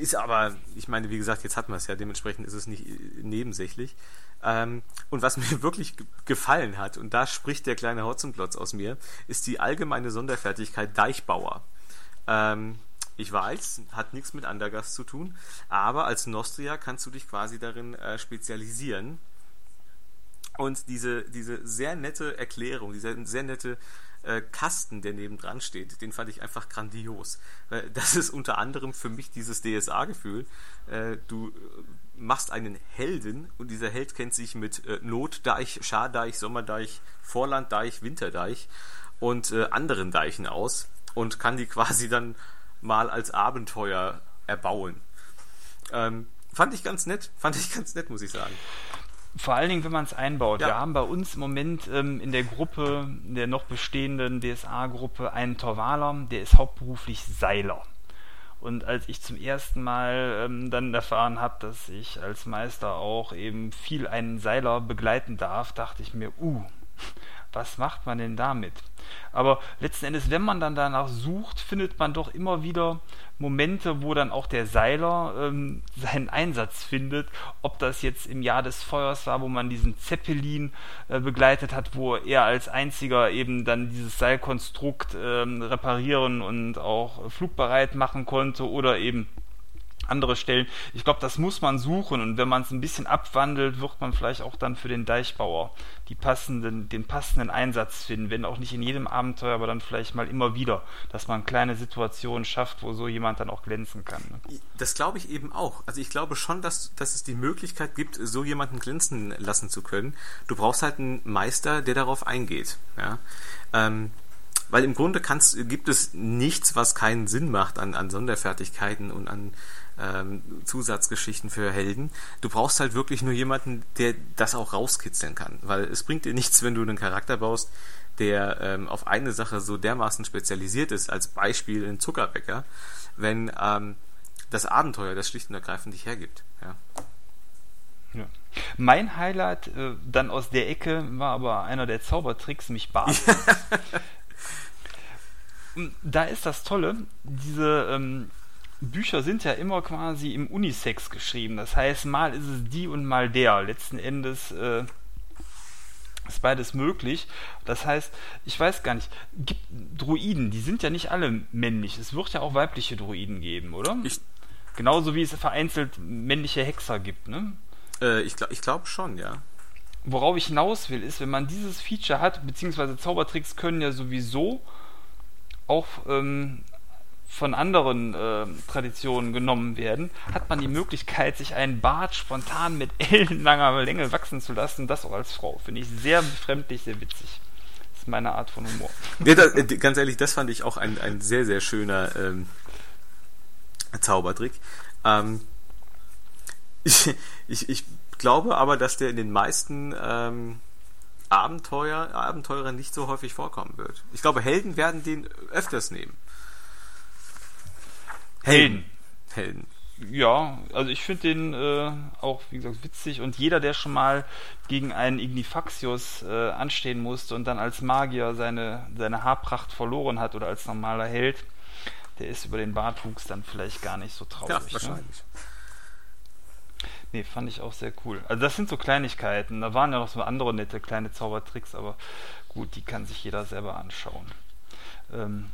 C: ist aber, ich meine, wie gesagt, jetzt hatten wir es ja, dementsprechend ist es nicht äh, nebensächlich. Ähm, und was mir wirklich ge- gefallen hat, und da spricht der kleine Hotzenplotz aus mir, ist die allgemeine Sonderfertigkeit Deichbauer. Ähm, ich weiß, hat nichts mit Andergast zu tun, aber als Nostria kannst du dich quasi darin äh, spezialisieren. Und diese, diese sehr nette Erklärung, dieser sehr nette äh, Kasten, der nebendran steht, den fand ich einfach grandios. Das ist unter anderem für mich dieses DSA-Gefühl. Äh, du äh, machst einen Helden und dieser Held kennt sich mit Notdeich, Schardeich, Sommerdeich, Vorlanddeich, Winterdeich und anderen Deichen aus und kann die quasi dann mal als Abenteuer erbauen. Ähm, fand ich ganz nett, fand ich ganz nett, muss ich sagen.
B: Vor allen Dingen, wenn man es einbaut.
C: Ja.
B: Wir haben bei uns im Moment ähm, in der Gruppe, in der noch bestehenden DSA-Gruppe, einen Torwaler, der ist hauptberuflich Seiler. Und als ich zum ersten Mal ähm, dann erfahren habe, dass ich als Meister auch eben viel einen Seiler begleiten darf, dachte ich mir, uh, was macht man denn damit? Aber letzten Endes, wenn man dann danach sucht, findet man doch immer wieder Momente, wo dann auch der Seiler ähm, seinen Einsatz findet. Ob das jetzt im Jahr des Feuers war, wo man diesen Zeppelin äh, begleitet hat, wo er als einziger eben dann dieses Seilkonstrukt ähm, reparieren und auch flugbereit machen konnte oder eben andere Stellen. Ich glaube, das muss man suchen und wenn man es ein bisschen abwandelt, wird man vielleicht auch dann für den Deichbauer die passenden, den passenden Einsatz finden, wenn auch nicht in jedem Abenteuer, aber dann vielleicht mal immer wieder, dass man kleine Situationen schafft, wo so jemand dann auch glänzen kann. Ne?
C: Das glaube ich eben auch. Also ich glaube schon, dass, dass es die Möglichkeit gibt, so jemanden glänzen lassen zu können. Du brauchst halt einen Meister, der darauf eingeht. Ja? Ähm, weil im Grunde kannst, gibt es nichts, was keinen Sinn macht an, an Sonderfertigkeiten und an ähm, Zusatzgeschichten für Helden. Du brauchst halt wirklich nur jemanden, der das auch rauskitzeln kann. Weil es bringt dir nichts, wenn du einen Charakter baust, der ähm, auf eine Sache so dermaßen spezialisiert ist, als Beispiel ein Zuckerbäcker, wenn ähm, das Abenteuer das schlicht und ergreifend nicht hergibt. Ja.
B: Ja. Mein Highlight äh, dann aus der Ecke war aber einer der Zaubertricks, mich Bart. da ist das Tolle, diese ähm, Bücher sind ja immer quasi im Unisex geschrieben. Das heißt, mal ist es die und mal der. Letzten Endes äh, ist beides möglich. Das heißt, ich weiß gar nicht, gibt Druiden, die sind ja nicht alle männlich. Es wird ja auch weibliche Druiden geben, oder?
C: Ich,
B: Genauso wie es vereinzelt männliche Hexer gibt, ne?
C: äh, ich, glaub- ich glaube schon, ja.
B: Worauf ich hinaus will, ist, wenn man dieses Feature hat, beziehungsweise Zaubertricks können ja sowieso auch ähm, von anderen äh, Traditionen genommen werden, hat man die Möglichkeit, sich einen Bart spontan mit ellenlanger Länge wachsen zu lassen, das auch als Frau. Finde ich sehr befremdlich, sehr witzig. Das ist meine Art von Humor.
C: Ja, da, äh, ganz ehrlich, das fand ich auch ein, ein sehr, sehr schöner ähm, Zaubertrick. Ähm, ich, ich, ich glaube aber, dass der in den meisten ähm, Abenteuer, Abenteurern nicht so häufig vorkommen wird. Ich glaube, Helden werden den öfters nehmen.
B: Helden.
C: Helden.
B: Ja, also ich finde den äh, auch, wie gesagt, witzig und jeder, der schon mal gegen einen Ignifaxius äh, anstehen musste und dann als Magier seine, seine Haarpracht verloren hat oder als normaler Held, der ist über den Bartwuchs dann vielleicht gar nicht so traurig.
C: Ja,
B: Ne?
C: wahrscheinlich.
B: Nee, fand ich auch sehr cool. Also das sind so Kleinigkeiten. Da waren ja noch so andere nette kleine Zaubertricks, aber gut, die kann sich jeder selber anschauen. Ähm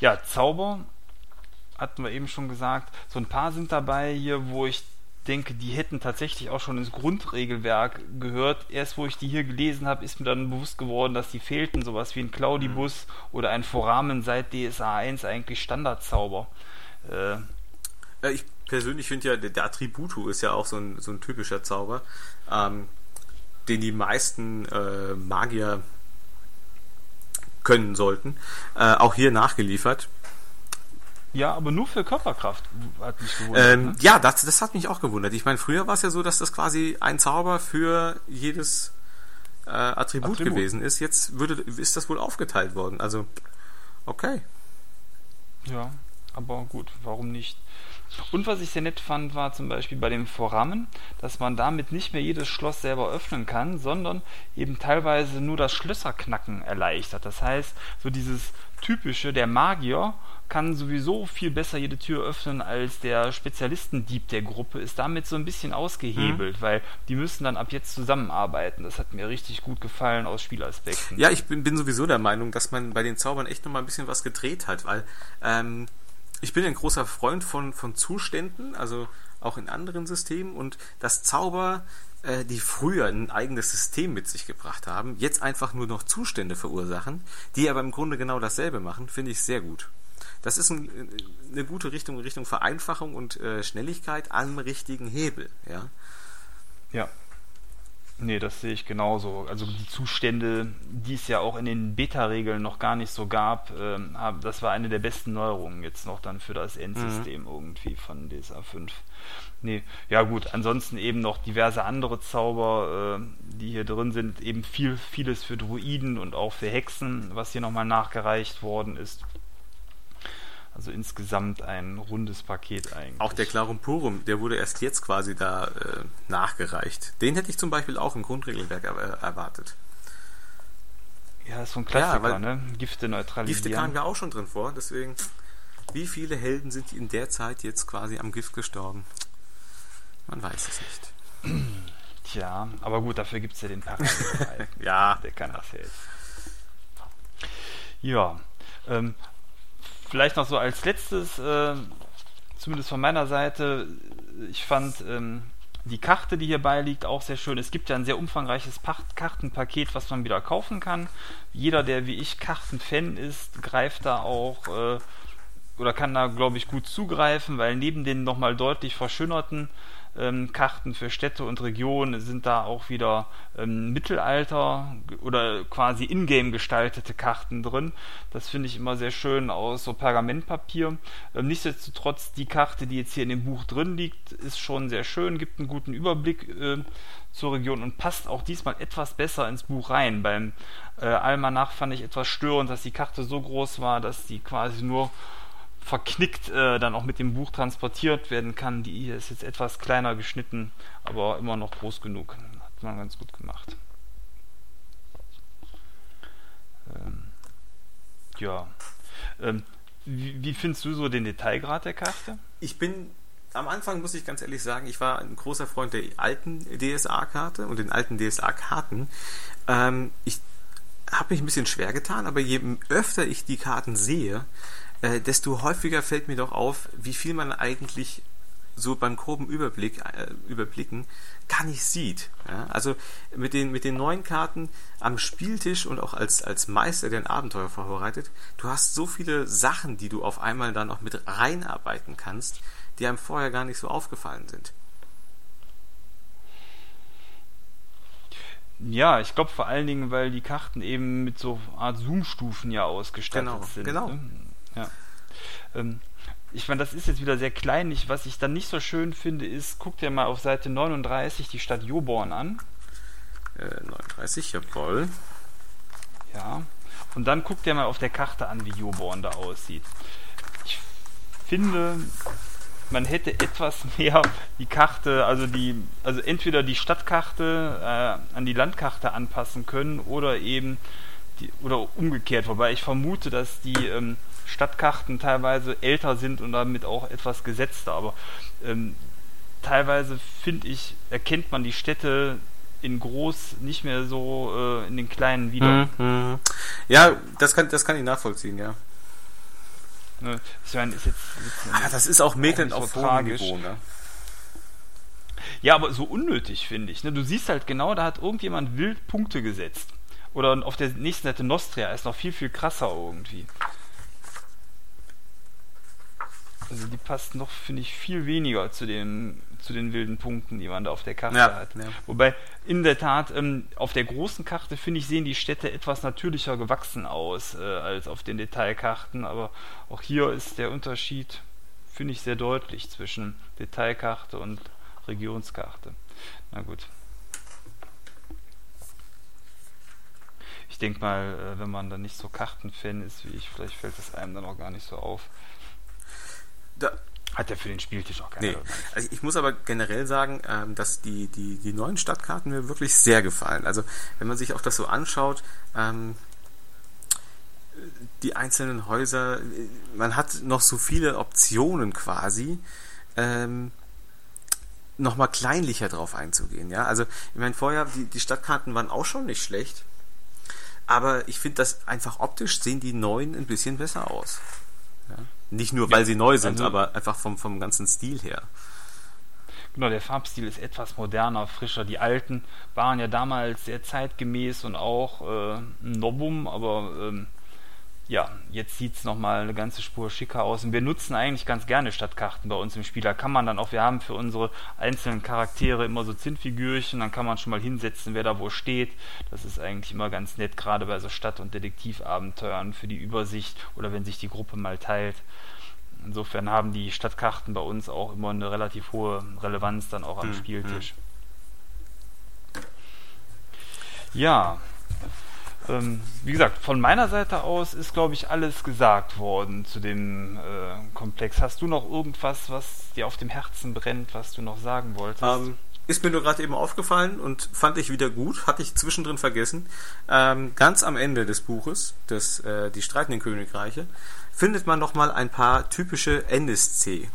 B: ja, Zauber hatten wir eben schon gesagt. So ein paar sind dabei hier, wo ich denke, die hätten tatsächlich auch schon ins Grundregelwerk gehört. Erst wo ich die hier gelesen habe, ist mir dann bewusst geworden, dass die fehlten. Sowas wie ein Claudibus oder ein Foramen seit DSA 1 eigentlich Standardzauber. Äh,
C: Äh, ich persönlich finde ja, der, Attributu ist ja auch so ein, so ein typischer Zauber, ähm, den die meisten äh, Magier können sollten. Äh, auch hier nachgeliefert.
B: Ja, aber nur für Körperkraft hat mich gewundert.
C: Ähm,
B: ne?
C: Ja, das, das hat mich auch gewundert. Ich meine, früher war es ja so, dass das quasi ein Zauber für jedes äh, Attribut,
B: Attribut.
C: gewesen ist. Jetzt würde, ist das wohl aufgeteilt worden. Also, okay.
B: Ja, aber gut, warum nicht? Und was ich sehr nett fand, war zum Beispiel bei dem Vorrahmen, dass man damit nicht mehr jedes Schloss selber öffnen kann, sondern eben teilweise nur das Schlösserknacken erleichtert. Das heißt, so dieses typische, der Magier kann sowieso viel besser jede Tür öffnen als der Spezialistendieb der Gruppe, ist damit so ein bisschen ausgehebelt, weil die müssen dann ab jetzt zusammenarbeiten. Das hat mir richtig gut gefallen aus Spielaspekten.
C: Ja, ich bin, bin sowieso der Meinung, dass man bei den Zaubern echt nochmal ein bisschen was gedreht hat, weil ähm, ich bin ein großer Freund von, von Zuständen, also auch in anderen Systemen und dass Zauber, äh, die früher ein eigenes System mit sich gebracht haben, jetzt einfach nur noch Zustände verursachen, die aber im Grunde genau dasselbe machen, finde ich sehr gut. Das ist ein, eine gute Richtung, Richtung Vereinfachung und äh, Schnelligkeit am richtigen Hebel, ja.
B: Ja. Nee, das sehe ich genauso. Also die Zustände, die es ja auch in den Beta-Regeln noch gar nicht so gab, ähm, das war eine der besten Neuerungen jetzt noch dann für das Endsystem irgendwie von DSA 5. Nee, ja gut, ansonsten eben noch diverse andere Zauber, äh, die hier drin sind, eben viel, vieles für Druiden und auch für Hexen, was hier nochmal nachgereicht worden ist. Also insgesamt ein rundes Paket eigentlich.
C: Auch der Clarum Purum, der wurde erst jetzt quasi da äh, nachgereicht. Den hätte ich zum Beispiel auch im Grundregelwerk er erwartet.
B: Ja, ist so ein Klassiker,
C: weil
B: ne? Gifte neutralisieren.
C: Gifte kamen ja auch schon drin vor, deswegen, wie viele Helden sind in der Zeit jetzt quasi am Gift gestorben? Man weiß es nicht.
B: Tja, aber gut, dafür gibt es ja den Parameter.
C: Ja.
B: Der kann das ja jetzt. Ja, ähm, vielleicht noch so als letztes, äh, zumindest von meiner Seite, ich fand ähm, die Karte, die hierbei liegt, auch sehr schön. Es gibt ja ein sehr umfangreiches Pacht Kartenpaket, was man wieder kaufen kann. Jeder, der wie ich Kartenfan ist, greift da auch äh, oder kann da, glaube ich, gut zugreifen, weil neben den nochmal deutlich verschönerten ähm, Karten für Städte und Regionen sind da auch wieder ähm, Mittelalter oder quasi ingame gestaltete Karten drin. Das finde ich immer sehr schön aus so Pergamentpapier. Ähm, nichtsdestotrotz, die Karte, die jetzt hier in dem Buch drin liegt, ist schon sehr schön, gibt einen guten Überblick äh, zur Region und passt auch diesmal etwas besser ins Buch rein. Beim äh, Almanach fand ich etwas störend, dass die Karte so groß war, dass die quasi nur verknickt äh, dann auch mit dem Buch transportiert werden kann. Die hier ist jetzt etwas kleiner geschnitten, aber immer noch groß genug. Hat man ganz gut gemacht. Ähm, ja. Ähm, wie, wie findest du so den Detailgrad der Karte?
C: Ich bin am Anfang, muss ich ganz ehrlich sagen, ich war ein großer Freund der alten DSA-Karte und den alten DSA-Karten. Ähm, ich habe mich ein bisschen schwer getan, aber je öfter ich die Karten sehe, äh, desto häufiger fällt mir doch auf, wie viel man eigentlich so beim groben Überblick äh, überblicken gar nicht sieht. Ja? Also mit den, mit den neuen Karten am Spieltisch und auch als, als Meister, der ein Abenteuer vorbereitet, du hast so viele Sachen, die du auf einmal dann auch mit reinarbeiten kannst, die einem vorher gar nicht so aufgefallen sind.
B: Ja, ich glaube vor allen Dingen, weil die Karten eben mit so Art Zoom-Stufen ja ausgestattet
C: Genau,
B: sind.
C: genau.
B: Ne? Ähm, ich meine, das ist jetzt wieder sehr kleinlich. Was ich dann nicht so schön finde, ist, guck dir mal auf Seite 39 die Stadt Joborn an.
C: Äh, 39, jawohl.
B: Ja. Und dann guck dir mal auf der Karte an, wie Joborn da aussieht. Ich finde, man hätte etwas mehr die Karte, also die, also entweder die Stadtkarte äh, an die Landkarte anpassen können oder eben die, oder umgekehrt, wobei ich vermute, dass die ähm, Stadtkarten teilweise älter sind und damit auch etwas gesetzter, aber ähm, teilweise finde ich, erkennt man die Städte in groß nicht mehr so äh, in den kleinen wieder.
C: Mhm. Ja, das kann, das kann ich nachvollziehen, ja.
B: Ne? Ich meine, ist jetzt, jetzt
C: Ah, das ist auch Mecklen
B: nicht so
C: auf hohem. Niveau, ne?
B: Ja, aber so unnötig, finde ich. Ne? Du siehst halt genau, da hat irgendjemand wild Punkte gesetzt. Oder auf der nächsten Seite Nostria ist noch viel, viel krasser irgendwie. Also die passt noch, finde ich, viel weniger zu den, zu den wilden Punkten, die man da auf der Karte
C: Ja,
B: hat.
C: ja.
B: Wobei, in der Tat, ähm, auf der großen Karte, finde ich, sehen die Städte etwas natürlicher gewachsen aus äh, als auf den Detailkarten. Aber auch hier ist der Unterschied, finde ich, sehr deutlich zwischen Detailkarte und Regionskarte. Na gut. Ich denke mal, äh, wenn man dann nicht so Kartenfan ist wie ich, vielleicht fällt es einem dann auch gar nicht so auf.
C: Da,
B: Hat ja für den Spieltisch auch keine
C: nee. Also ich muss aber generell sagen, ähm, dass die, die, die neuen Stadtkarten mir wirklich sehr gefallen. Also wenn man sich auch das so anschaut, ähm, die einzelnen Häuser, äh, man hat noch so viele Optionen quasi, ähm, nochmal kleinlicher drauf einzugehen. Ja, also ich meine, vorher, die, die Stadtkarten waren auch schon nicht schlecht, aber ich finde, dass einfach optisch sehen die neuen ein bisschen besser aus. Ja? Nicht nur, weil sie neu sind,
B: also-
C: aber einfach vom, vom ganzen Stil her.
B: Genau, der Farbstil ist etwas moderner, frischer. Die alten waren ja damals sehr zeitgemäß und auch äh, ein Novum, aber ähm, ja, jetzt sieht es nochmal eine ganze Spur schicker aus. Und wir nutzen eigentlich ganz gerne Stadtkarten bei uns im Spiel. Da kann man dann auch, wir haben für unsere einzelnen Charaktere immer so Zinnfigürchen, dann kann man schon mal hinsetzen, wer da wo steht. Das ist eigentlich immer ganz nett, gerade bei so Stadt- und Detektivabenteuern für die Übersicht oder wenn sich die Gruppe mal teilt. Insofern haben die Stadtkarten bei uns auch immer eine relativ hohe Relevanz dann auch am
C: Hm,
B: Spieltisch. Ja, ähm, wie gesagt, von meiner Seite aus ist, glaube ich, alles gesagt worden zu dem äh, Komplex. Hast du noch irgendwas, was dir auf dem Herzen brennt, was du noch sagen wolltest?
C: Ähm, ist mir nur gerade eben aufgefallen und fand ich wieder gut, hatte ich zwischendrin vergessen. Ähm, ganz am Ende des Buches, des, äh, Die streitenden Königreiche, findet man nochmal ein paar typische NSC,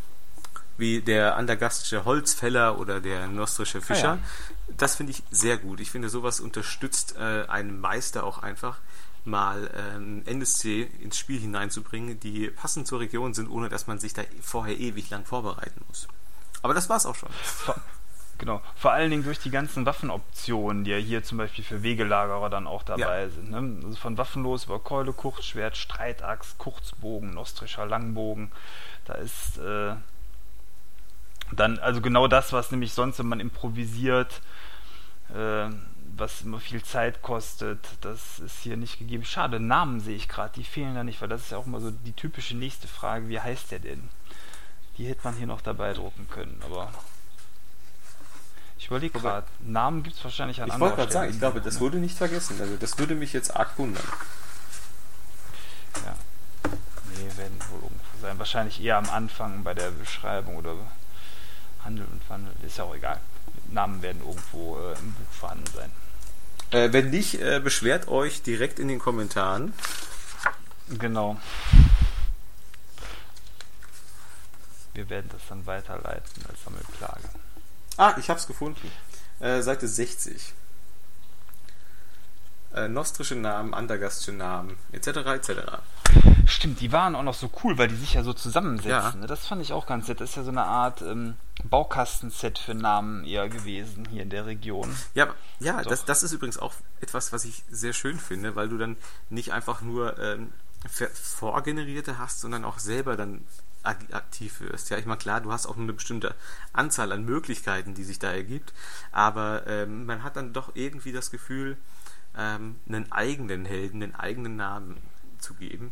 C: wie der andergastische Holzfäller oder der nostrische Fischer.
B: Ah,
C: Das finde ich sehr gut. Ich finde, sowas unterstützt äh, einen Meister auch einfach, mal ähm, NSC ins Spiel hineinzubringen, die passend zur Region sind, ohne dass man sich da vorher ewig lang vorbereiten muss. Aber das war's auch schon.
B: Genau, vor allen Dingen durch die ganzen Waffenoptionen, die ja hier zum Beispiel für Wegelagerer dann auch dabei
C: Ja.
B: sind. Ne? Also von Waffenlos über Keule, Kurzschwert, Streitachs, Kurzbogen, nostrischer Langbogen. Da ist äh, dann also genau das, was nämlich sonst, wenn man improvisiert, äh, was immer viel Zeit kostet, das ist hier nicht gegeben. Schade, Namen sehe ich gerade, die fehlen da nicht, weil das ist ja auch immer so die typische nächste Frage, wie heißt der denn? Die hätte man hier noch dabei drucken können, aber ich überlege gerade, Namen gibt es wahrscheinlich an
C: Ich wollte gerade sagen, ich glaube, das
B: ne?
C: wurde nicht vergessen. Also das würde mich jetzt arg wundern.
B: Ja. Nee, werden wohl irgendwo sein. Wahrscheinlich eher am Anfang bei der Beschreibung oder Handel und Wandel. Ist ja auch egal. Namen werden irgendwo äh, im Buch vorhanden sein.
C: Äh, wenn nicht, äh, beschwert euch direkt in den Kommentaren.
B: Genau. Wir werden das dann weiterleiten als Sammelklage.
C: Ah, ich hab's gefunden. Äh, Seite 60. Äh, nostrische Namen, andergastische Namen, etc. etc.
B: Stimmt, die waren auch noch so cool, weil die sich ja so zusammensetzen.
C: Ja.
B: Ne? Das fand ich auch ganz nett. Das ist ja so eine Art ähm, Baukastenset für Namen eher gewesen hier in der Region.
C: Ja, ja
B: Doch.
C: das, das ist übrigens auch etwas, was ich sehr schön finde, weil du dann nicht einfach nur ähm, vorgenerierte hast, sondern auch selber dann aktiv wirst. Ja, ich meine, klar, du hast auch nur eine bestimmte Anzahl an Möglichkeiten, die sich da ergibt, aber ähm, man hat dann doch irgendwie das Gefühl, ähm, einen eigenen Helden, einen eigenen Namen zu geben,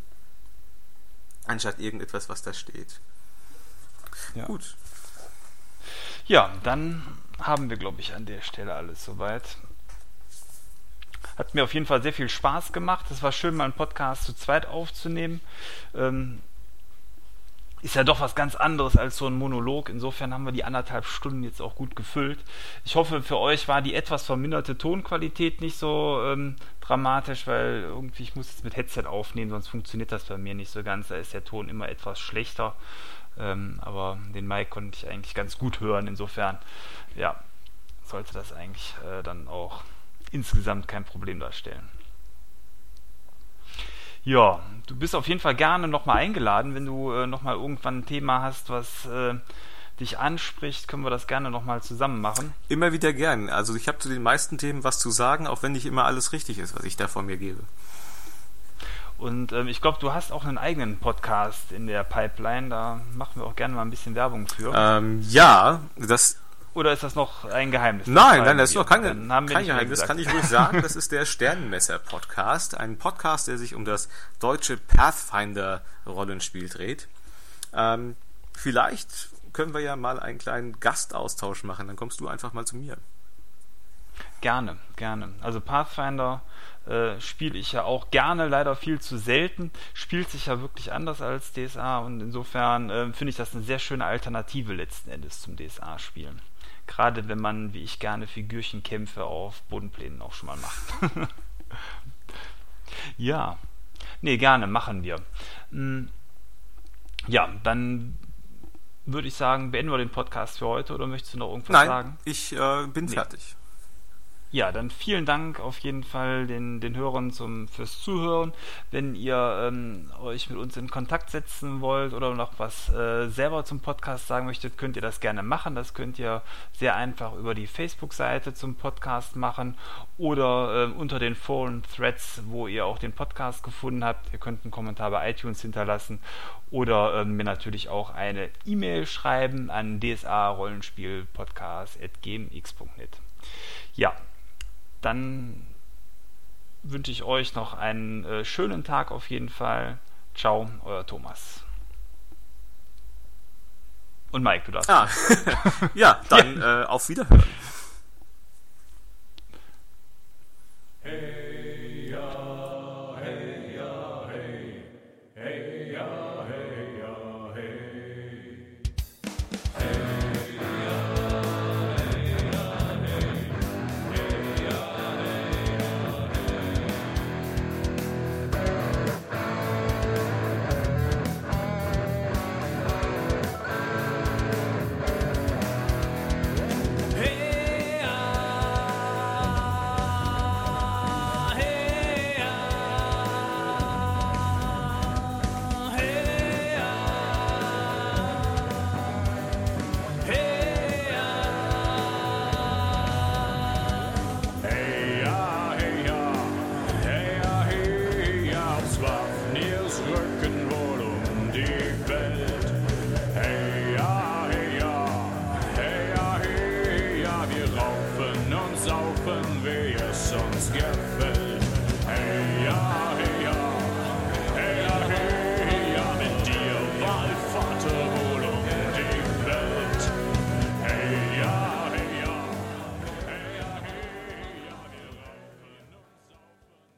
C: anstatt irgendetwas, was da steht.
B: Ja.
C: Gut.
B: Ja, dann haben wir, glaube ich, an der Stelle alles soweit. Hat mir auf jeden Fall sehr viel Spaß gemacht. Es war schön, mal einen Podcast zu zweit aufzunehmen. Ähm, ist ja doch was ganz anderes als so ein Monolog. Insofern haben wir die anderthalb Stunden jetzt auch gut gefüllt. Ich hoffe, für euch war die etwas verminderte Tonqualität nicht so ähm, dramatisch, weil irgendwie ich muss jetzt mit Headset aufnehmen, sonst funktioniert das bei mir nicht so ganz. Da ist der Ton immer etwas schlechter. Ähm, aber den Mike konnte ich eigentlich ganz gut hören. Insofern, ja, sollte das eigentlich äh, dann auch insgesamt kein Problem darstellen. Ja, du bist auf jeden Fall gerne nochmal eingeladen, wenn du äh, nochmal irgendwann ein Thema hast, was äh, dich anspricht, können wir das gerne nochmal zusammen machen.
C: Immer wieder gern. Also ich habe zu den meisten Themen was zu sagen, auch wenn nicht immer alles richtig ist, was ich da von mir gebe.
B: Und ähm, ich glaube, du hast auch einen eigenen Podcast in der Pipeline. Da machen wir auch gerne mal ein bisschen Werbung für.
C: Ähm, ja, das.
B: Oder ist das noch ein Geheimnis?
C: Nein, nein, das ist noch kein, kein
B: Geheimnis.
C: Das kann ich ruhig sagen. Das ist der Sternenmesser-Podcast. Ein Podcast, der sich um das deutsche Pathfinder-Rollenspiel dreht. Ähm, vielleicht können wir ja mal einen kleinen Gastaustausch machen. Dann kommst du einfach mal zu mir.
B: Gerne, gerne. Also Pathfinder äh, spiele ich ja auch gerne, leider viel zu selten. Spielt sich ja wirklich anders als DSA und insofern äh, finde ich das eine sehr schöne Alternative letzten Endes zum DSA-Spielen. Gerade wenn man, wie ich gerne, Figürchenkämpfe auf Bodenplänen auch schon mal macht. ja. Nee, gerne, machen wir. Hm. Ja, dann würde ich sagen, beenden wir den Podcast für heute oder möchtest du noch irgendwas
C: Nein,
B: sagen?
C: Ich äh, bin nee. fertig.
B: Ja, dann vielen Dank auf jeden Fall den, den Hörern zum, fürs Zuhören. Wenn ihr ähm, euch mit uns in Kontakt setzen wollt oder noch was äh, selber zum Podcast sagen möchtet, könnt ihr das gerne machen. Das könnt ihr sehr einfach über die Facebook-Seite zum Podcast machen oder äh, unter den Foren-Threads, wo ihr auch den Podcast gefunden habt. Ihr könnt einen Kommentar bei iTunes hinterlassen oder äh, mir natürlich auch eine E-Mail schreiben an dsa-rollenspielpodcast.gmx.net. Ja, dann wünsche ich euch noch einen äh, schönen Tag auf jeden Fall. Ciao, euer Thomas. Und Mike, du darfst.
C: Ah, ja, dann ja. Äh, auf Wiederhören. Hey.